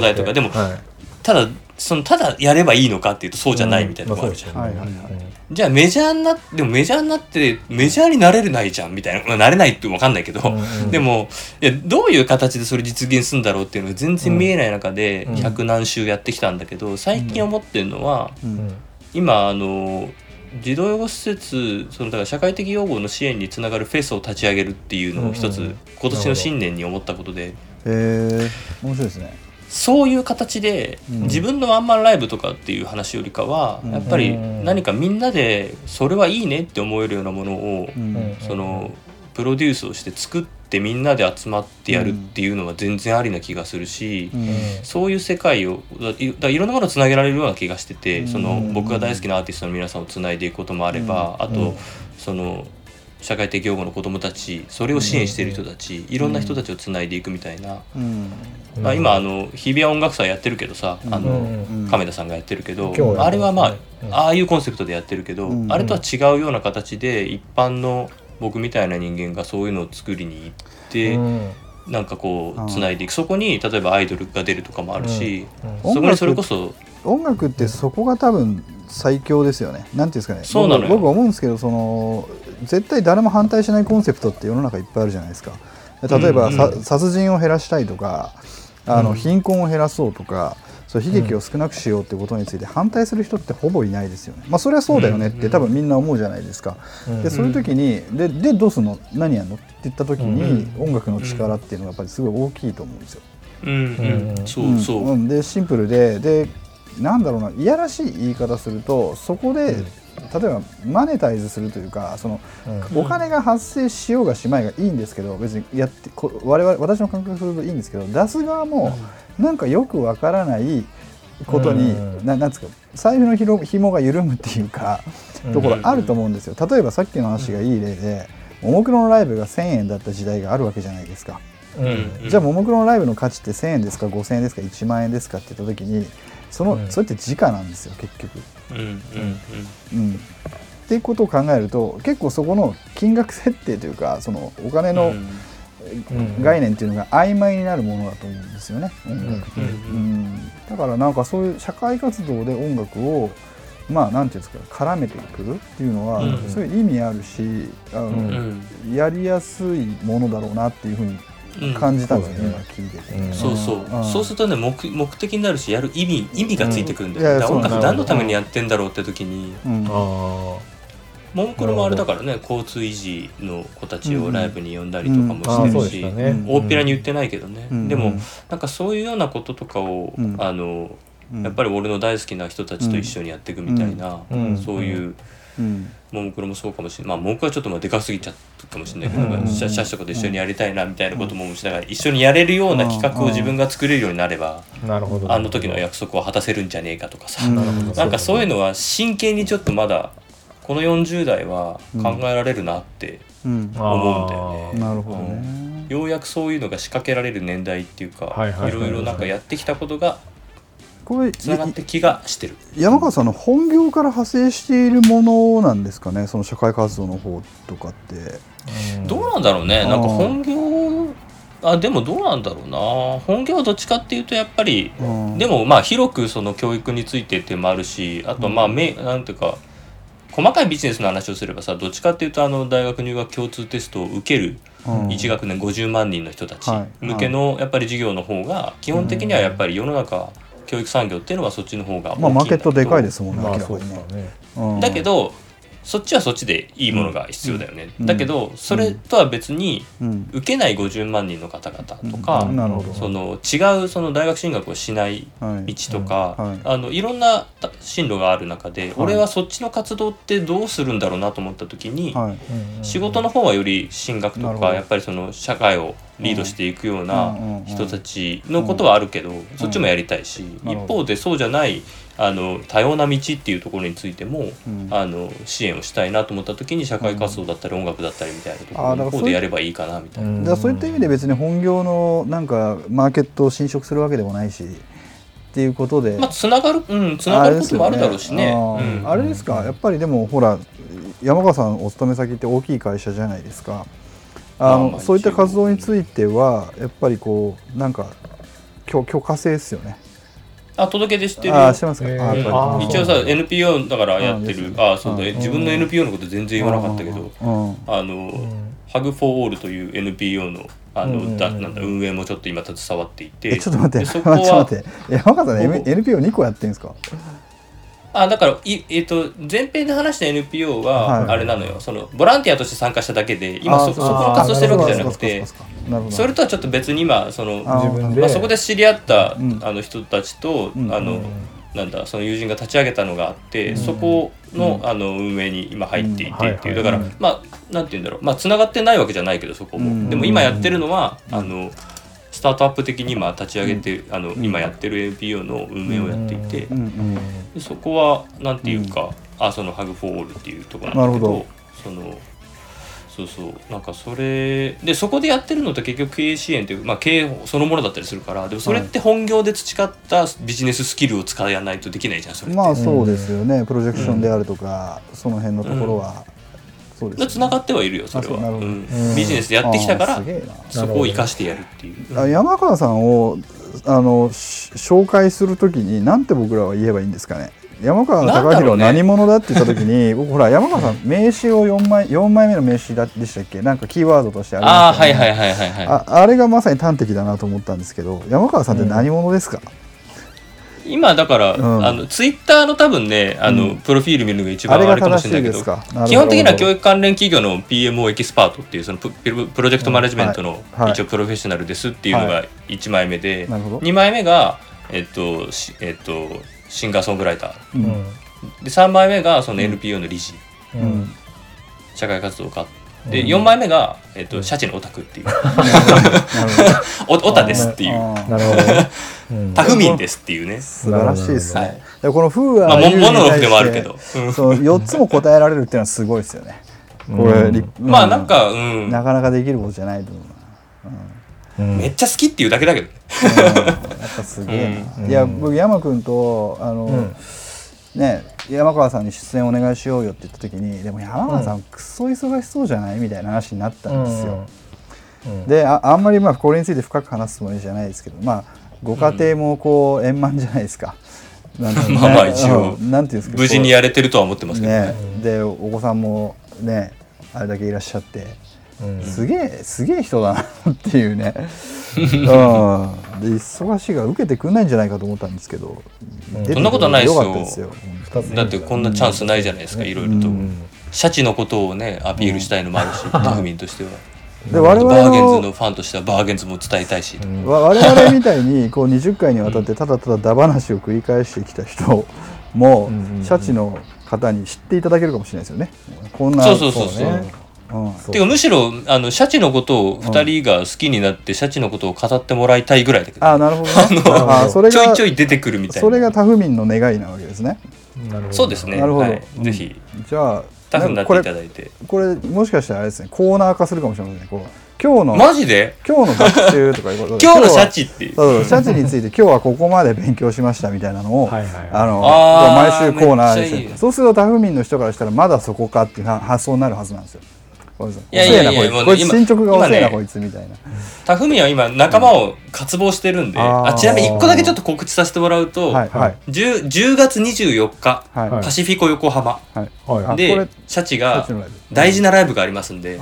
代とか。でもはい。ただそのただやればいいのかっていうとそうじゃないみたいなとこあるじゃん、はいはいはい。じゃあメジャーになってでもメジャーになってメジャーになれないじゃんみたいな、まあ、なれないって分かんないけど、うんうん。でもいやどういう形でそれ実現するんだろうっていうのが全然見えない中でうん。100何週やってきたんだけど最近思ってるのはううん。ん今あの児童養護施設そのだから社会的養護の支援につながるフェスを立ち上げるっていうのを一つ、うん。うん。今年の新年に思ったことで。へえ面白いですねそういう形で、うん。自分のワンマンライブとかっていう話よりかは、うん。やっぱりうん。何かみんなでそれはいいねって思えるようなものを、そのプロデュースをして作ってみんなで集まってやるっていうのは全然ありな気がするし、うん。そういう世界をだいろんなものをつなげられるような気がしてて、うん。その僕が大好きなアーティストの皆さんをつないでいくこともあれば、あと、うん。その社会的養護の子どもたちそれを支援している人たち、いろんな人たちをつないでいくみたいな、まあ、今あの日比谷音楽祭やってるけどさ、あのうん。亀田さんがやってるけど、あれはまあ、うん。ああいうコンセプトでやってるけど、うん。あれとは違うような形で一般の僕みたいな人間がそういうのを作りに行って、うん。なんかこうつないでいく。そこに例えばアイドルが出るとかもあるし、うん。そこにそれこそ音楽ってそこが多分最強ですよね。なんていうんですかね。そうなの僕思うんですけど、その絶対誰も反対しないコンセプトって世の中いっぱいあるじゃないですか。例えば、うんうんさ殺人を減らしたいとか、あのうん。貧困を減らそうとか。そう悲劇を少なくしようってことについて反対する人ってほぼいないですよね。まあそれはそうだよねっうんて多分みんな思うじゃないですか。うんでそういう時にででどうすんの？何やんの？って言った時にう音楽の力っていうのがやっぱりすごい大きいと思うんですよ。うんうん。うんそうそう、んん。でシンプルででなんだろうないやらしい言い方するとそこで、うん例えばマネタイズするというかそのうん。お金が発生しようがしまいがいいんですけど別にやってこ我々私の感覚するといいんですけど出す側もなんかよくわからないことに、うん。ななんですか財布のひろ紐が緩むっていうかところあると思うんですよ。例えばさっきの話がいい例でももクロのライブが1,000円だった時代があるわけじゃないですか。うん。うん。じゃあももクロのライブの価値って1,000円ですか5,000円ですか1万円ですかって言った時にその、うん。それって時価なんですよ結局。うんうんうん、っていうことを考えると結構そこの金額設定というかそのお金うんのうん。概念っていうのが曖昧になるものだと思うんですよね音楽って、うんうんだからなんかそういう社会活動で音楽をまあなんていうんですか絡めてくるっていうのは、うん。そういう意味あるしあの、うん。やりやすいものだろうなっていうふうにうん感じたんですよね、うん今聞いてて。うん。そうそう、うん。そうするとね目目的になるしやる意味意味がついてくるんだよ、うん。いやだから音楽何のためにやってんだろうって時に。うん。あモンクロもあれだからね交通維持の子たちをライブに呼んだりとかもしてるし、大っぴらに言ってないけどね、うん。でも、うん。なんかそういうようなこととかを、うん。あのうん。やっぱり俺の大好きな人たちと一緒にやっていくみたいな、うん。そういううんももクロもそうかもしれない。まあももクロはちょっとまあでかすぎちゃったかもしれないけど、うん。シャシャシとかと一緒にやりたいなみたいなこともしながら一緒にやれるような企画を自分が作れるようになれば、あなるほど。あの時の約束を果たせるんじゃねえかとかさ、うんなるほどなんかそういうのは真剣にちょっとまだこの40代は考えられるなって、うんあ思うん。だよねなるほどね。ようやくそういうのが仕掛けられる年代っていうか、いろいろなんかやってきたことがこれつながって気がしてる。山川さんの本業から派生しているものなんですかねその社会活動の方とかって。うん。どうなんだろうね。なんか本業あでもどうなんだろうな。本業はどっちかっていうとやっぱりうん。でもまあ広くその教育についてっていうのもあるしあとまあめなんていうか細かいビジネスの話をすればさどっちかっていうとあの大学入学共通テストを受けるうん。1学年50万人の人たちはい。向けのやっぱり授業の方が基本的にはやっぱり世の中教育産業っていうのはそっちの方がまあマーケットでかいでですもんね、まあね。だけ、どそっちはそっちでいいものが必要だよね、うん。だけどそれとは別にうん。受けない50万人の方々とか、その違うその大学進学をしないはい道とか、うん。はい。あのいろんな進路がある中で、俺はそっちの活動ってどうするんだろうなと思った時に、仕事の方はより進学とかやっぱりその社会をリードしていくような人たちのことはあるけど、そっちもやりたいし、一方でそうじゃないあの多様な道っていうところについても、うん。あの支援をしたいなと思った時に社会活動だったり音楽だったりみたいなところのあーだからそうでやればいいかなみたいな。うん。だそういった意味で別に本業のなんかマーケットを侵食するわけでもないしっていうことで、まあつながるうんつながることもあるだろうしね。あれですか。やっぱりでもほら山川さんお勤め先って大きい会社じゃないですか。あの、そういった活動についてはやっぱりこうなんか許許可制ですよねあ届け出してるよ。ああしてますか、えー。一応さ NPO だからやってる。あそうだ。うん自分の NPO のこと全然言わなかったけど。あの、うんハグフォーオールという NPO のあの、だなんだ運営もちょっと今携わっていて。えちょっと待って。ちょっとこは待って。山川さん、ほぼ M、NPO2 個やってるんですか？あだからい、えっと前編で話した NPO ははいあれなのよ、そのボランティアとして参加しただけで今そそこの活動してるわけじゃなくあてそれとはちょっと別に今そのあ自分で、まあ、そこで知り合った、うん。あの人たちと、うん。あの、うん。なんだその友人が立ち上げたのがあって、うん。そこの,、うん。あの運営に今入っていてうんっていう、はいはいだから、うんまあなんて言うんだろう。まあつながってないわけじゃないけどそこも、うん。でも今やってるのは、あのスタートアップ的に今立ち上げて、あのん今やってる NPO の運営をやっていて、そこはなんていうか、あそのハグフォーオールっていうところなんだけどなるほそのそうそう。なんかそれでそこでやってるのって結局経営支援っていう、まあ、経営そのものだったりするからでもそれって本業で培ったビジネススキルを使わないとできないじゃんそれって。まあそうですよね、プロジェクションであるとか、その辺のところは、そうですよね。つながってはいるよそれは、うん。うん。ビジネスでやってきたからそこを生かしてやるっていう。なあ山川さんをあのし紹介するときになんて僕らは言えばいいんですかね山川貴弘何者だって言ったときに 僕ほら山川さん名刺を4枚四枚目の名刺だでしたっけ？なんかキーワードとしてありましたよ。ねはいはいはいはいはい。ああれがまさに端的だなと思ったんですけど山川さんって何者ですか、今だから、うん。あのツイッターの多分ねあの、うん。プロフィール見るのが一番あれかもしれないけど基本的には教育関連企業の PMO エキスパートっていうそのプロジェクトマネジメントのはい。はい。一応プロフェッショナルですっていうのが1枚目で、なるほど。2枚目が、えっとしえっと、シンガーソングライター。ううん。んで3枚目がその NPO の理事、ううん。ん社会活動家。でうん。4枚目が、えっと、シャチのオタクっていう。オタですっていう。なるほど。ねうん。タフミンですっていうね。素晴らしいですね、なるでこの「フーアまあ、もーユーもののふでもあるけど。うん。そう4つも答えられるっていうのはすごいですよね。これ、うん。りまあなんか、うん。なかなかできることじゃないと思ううんめっちゃ好きっていうだけだけどね。な、うん、やっぱすげえな、うん。いや僕山君とあの、うん。ね山川さんに出演お願いしようよって言った時にでも山川さんくっそ忙しそうじゃないみたいな話になったんですよ、うん。でああんまりまあこれについて深く話すつもりじゃないですけどまあご家庭もこう円満じゃないですか、なんてまあまあ一応うん。なんていうんですか無事にやれてるとは思ってますけどね。ね。でお子さんもねあれだけいらっしゃって。うんすげえすげえ人だなっていうね、うん、で忙しいから受けてくんないんじゃないかと思ったんですけど、そんなことないですよ。だってこんなチャンスないじゃないですか、いろいろと。うん。シャチのことをね、アピールしたいのもあるし、タフミンとしては。で我々バーゲンズののファンとしてはバーゲンズも伝えたいし。うん。わ我々みたいにこう20回にわたってただただダ話を繰り返してきた人もシャチの方に知っていただけるかもしれないですよね。こんなそうそうそう。そう。ねうんそうてかむしろあのシャチのことを2人が好きになってシャチのことを語ってもらいたいぐらいだけど、あなるほどね。のあそれちょいがちょい出てくるみたいな。それがタフミンの願いなわけですね。なるほどそうですね。なるほど。はい。うん。ぜひ。じゃあタフになっていただいて。これこれもしかしたらあれですねコーナー化するかもしれませんね。こう今日のマジで？今日の学習とかいうことで。今日のシはャチって？いうそうそうシャチについて今日はここまで勉強しましたみたいなのを、はいはいはい。あのあー毎週コーナーにして。めっちゃいい。ねそうするとタフミンの人からしたらまだそこかっていうは発想になるはずなんですよ。こいやいやいや遅えなこいつ。進捗が遅えな今ねこいつみたいな。タフミンは今仲間を渇望してるんで、あちなみに1個だけちょっと告知させてもらうと、はいはい。10, 10月24日、パシフィコ横浜。はい。はい。あこれでシャチが大事なライブがありますんで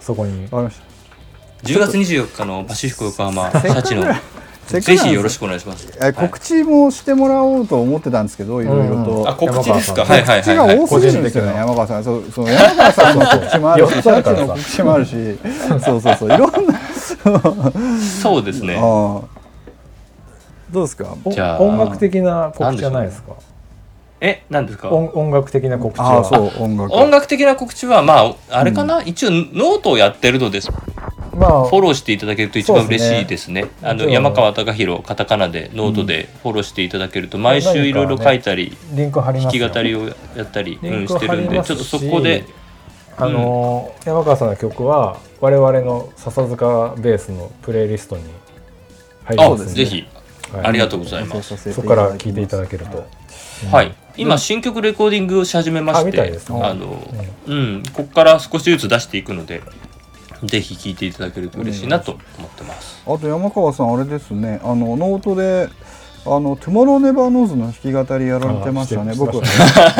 そこに。かりまし10月24日のパシフィコ横浜シャチのぜひよろしくお願いします。え告知もしてもらおうと思ってたんですけどいろいろと。あ告知ですか？山はいはい告知が。多すぎるんですよね、個人的な山川さん。そう、そう山川さんの告知もあるし、四シの告知もあるし、そうそうそう、いろんな。そうですね。どうですか？おじゃあ音楽的な告知じゃないですか？え、何ですか？音音楽的な告知はああ、そう、音楽。音楽的な告知はまああれかな、一応ノートをやってるのです。まあフォローしていただけると一番嬉しいですね。すね。山川貴弘カタカナでノートでフォローしていただけると毎週いろいろ書いたり、リンク貼り弾き語りをやったり、うん、してるんでちょっとそこであのー山川さんの曲は我々の笹塚ベースのプレイリストに入りあますんで。ぜひ。はい。ありがとうございます。そこから聞いていただけると、はい、今新曲レコーディングをし始めまあしてあの、うん、ここから少しずつ出していくのでぜひ聴いていただけると嬉しいなと思ってます。あと山川さん、あれですね、あのノートで。あの Tomorrow Never Knows の弾き語りやられてましたね。あ僕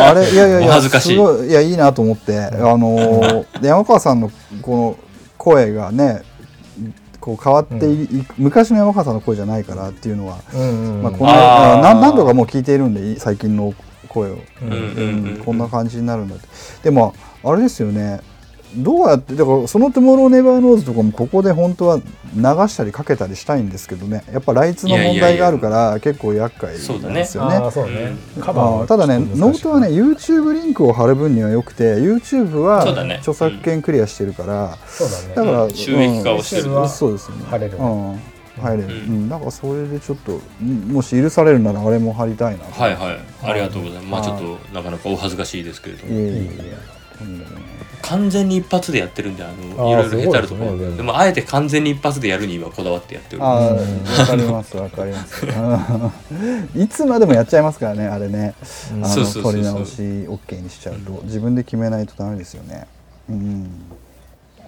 あれいやいやい おや恥ずかしいすごいいやいいなと思って、あので山川さんのこの声がね、こう変わってい、い昔の山川さんの声じゃないからっていうのは、うんうんうんまあこのあー何何度かもう聞いているんで最近の声を、うんうんうんうんこんな感じになるんだって。でもあれですよね。どうやってだからその「 Tomorrow Never Knows」とかもここで本当は流したりかけたりしたいんですけどね。やっぱライツの問題があるから結構厄介なんですよね。ああそうね、カバーはあーただね。ノートはね YouTube リンクを貼る分にはよくて YouTube は著作権クリアしてるから、そうだね。だから、うん。収益化をしてる。うん。そうですよね。貼れる。うん。入れる、ううん。んだからそれでちょっとうんもし許されるならあれも貼りたいなと。はいはい。ありがとうございます。まあはいちょっとなかなかお恥ずかしいですけれども。いえいえいえ。いいねとんでもない完全に一発でやってるんであのいろいろ下手あるところですねでも。あえて完全に一発でやるにはこだわってやってる。あ わかります、わかります。うん。いつまでもやっちゃいますからね、あれね。撮り直し OK にしちゃうと、自分で決めないとダメですよね。うん。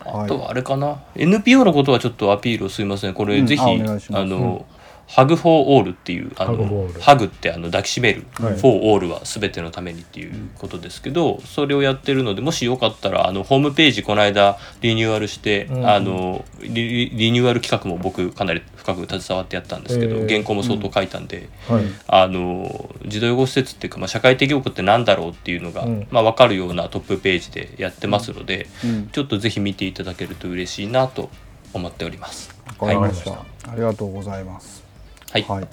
あとはあれかな、NPO のことはちょっとアピールをすみません。これうん。ぜひ、あお願いします。あの、 HUG for ALL っていうあのハグってあの抱きしめる、はい for all は全てのためにっていうことですけどそれをやってるのでもしよかったらあのホームページこの間リニューアルして、うんあのリリニューアル企画も僕かなり深く携わってやったんですけど、へー原稿も相当書いたんで、はいあの児童養護施設っていうか、まあ、社会的養護ってなんだろうっていうのが、うんまあ、分かるようなトップページでやってますので、うん。ちょっとぜひ見ていただけると嬉しいなと思っております。わかりました。はいありがとうございます。はい。はい。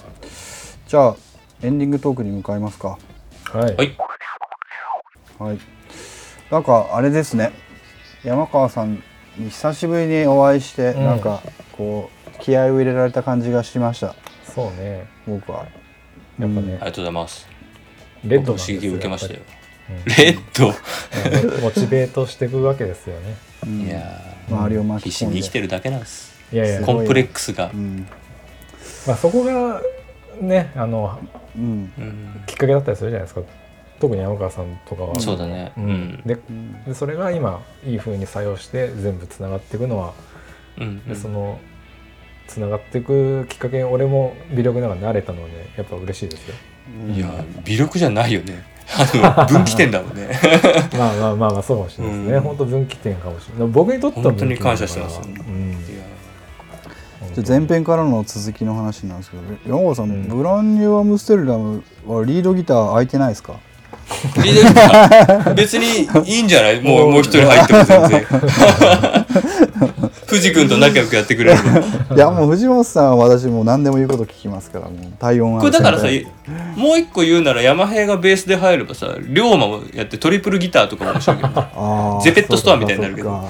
じゃあ、エンディングトークに向かいますか。はい、はい。はい。なんか、あれですね。山川さんに久しぶりにお会いして、うん。なんか、こう、気合を入れられた感じがしました。そうね。僕は。やっぱね。ありがとうございます。レッド刺激を受けましたよ。レッド。モチベートしていくわけですよね。うん。いや周りをー巻き込んで。必死に生きてるだけなんです。いやいや。コンプレックスが。うんまあそこがねあのうん。うんきっかけだったりするじゃないですか。特に山川さんとかは。そうだね。ううん。んでうん。でそれが今いい風に作用して全部つながっていくのは、うん。でそのつながっていくきっかけに俺も微力ながら慣れたのでやっぱ嬉しいですよ。いや微力じゃないよね。あの分岐点だもんね。まあまあまあまあそうかもしれないですね、うん。本当分岐点かもしれない。僕にとっては本当に感謝してます。うんじゃあ前編からの続きの話なんですけど山川さん、うん。ブランニューアムステルダムはリードギター空いてないですか？リードギター？別にいいんじゃない？もうもう一人入っても全然 藤君と仲良くやってくれる。いやもう藤本さんは私もう何でも言うこと聞きますからもう体温これだからさ先もう一個言うなら山平がベースで入ればさ龍馬もやってトリプルギターとかも面白いけどね。ペットストアみたいになるけど。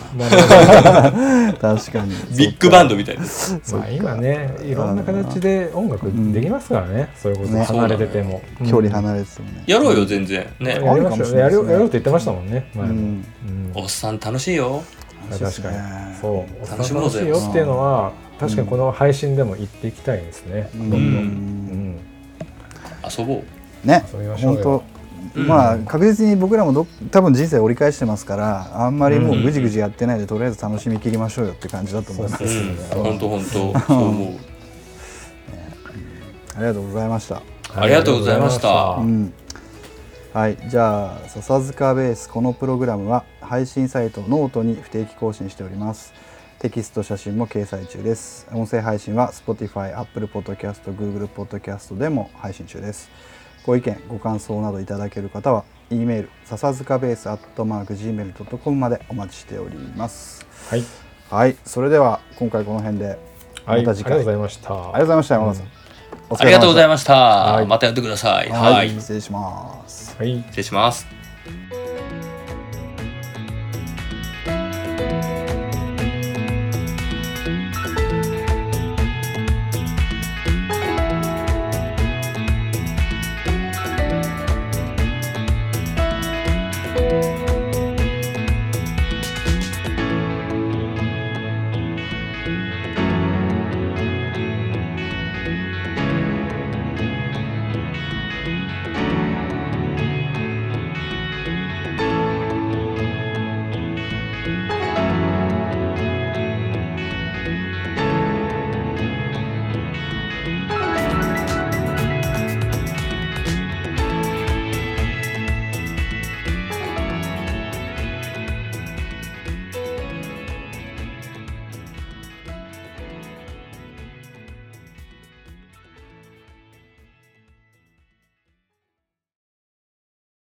確かにビッグバンドみたいな。まあ今ねいろんな形で音楽できますからね、そういうこと。ね。離れてても、うん距離離れててもね。やろうよ全然。ね。やりましょう。やるやろうって言ってましたもんねうん。おっさん楽しいよ確かに。そう。楽しもうぜ。よっていうのは確かにこの配信でも言っていきたいですね、うん。どんどん、うん、遊ぼう。ね。遊びましょう本よまあ確実に僕らもど多分人生折り返してますからあんまりもうぐじぐじやってないでとりあえず楽しみきりましょうよって感じだと思います、うん。本当本当そう思う。ありがとうございました。ありがとうございました。うん。はい。じゃあ笹塚ベースこのプログラムは配信サイトノートに不定期更新しております。テキスト写真も掲載中です。音声配信は Spotify、Apple Podcast、Google Podcast でも配信中です。ご意見ご感想などいただける方は E メール笹塚ベース gmail.com までお待ちしております。はい。はい。それでは今回この辺ではい、まありがとうた次回ございました。ありがとうございました山田さん、お疲ありがとうございまました。はい。またやってください。は、はいい。失礼します。はい。失礼します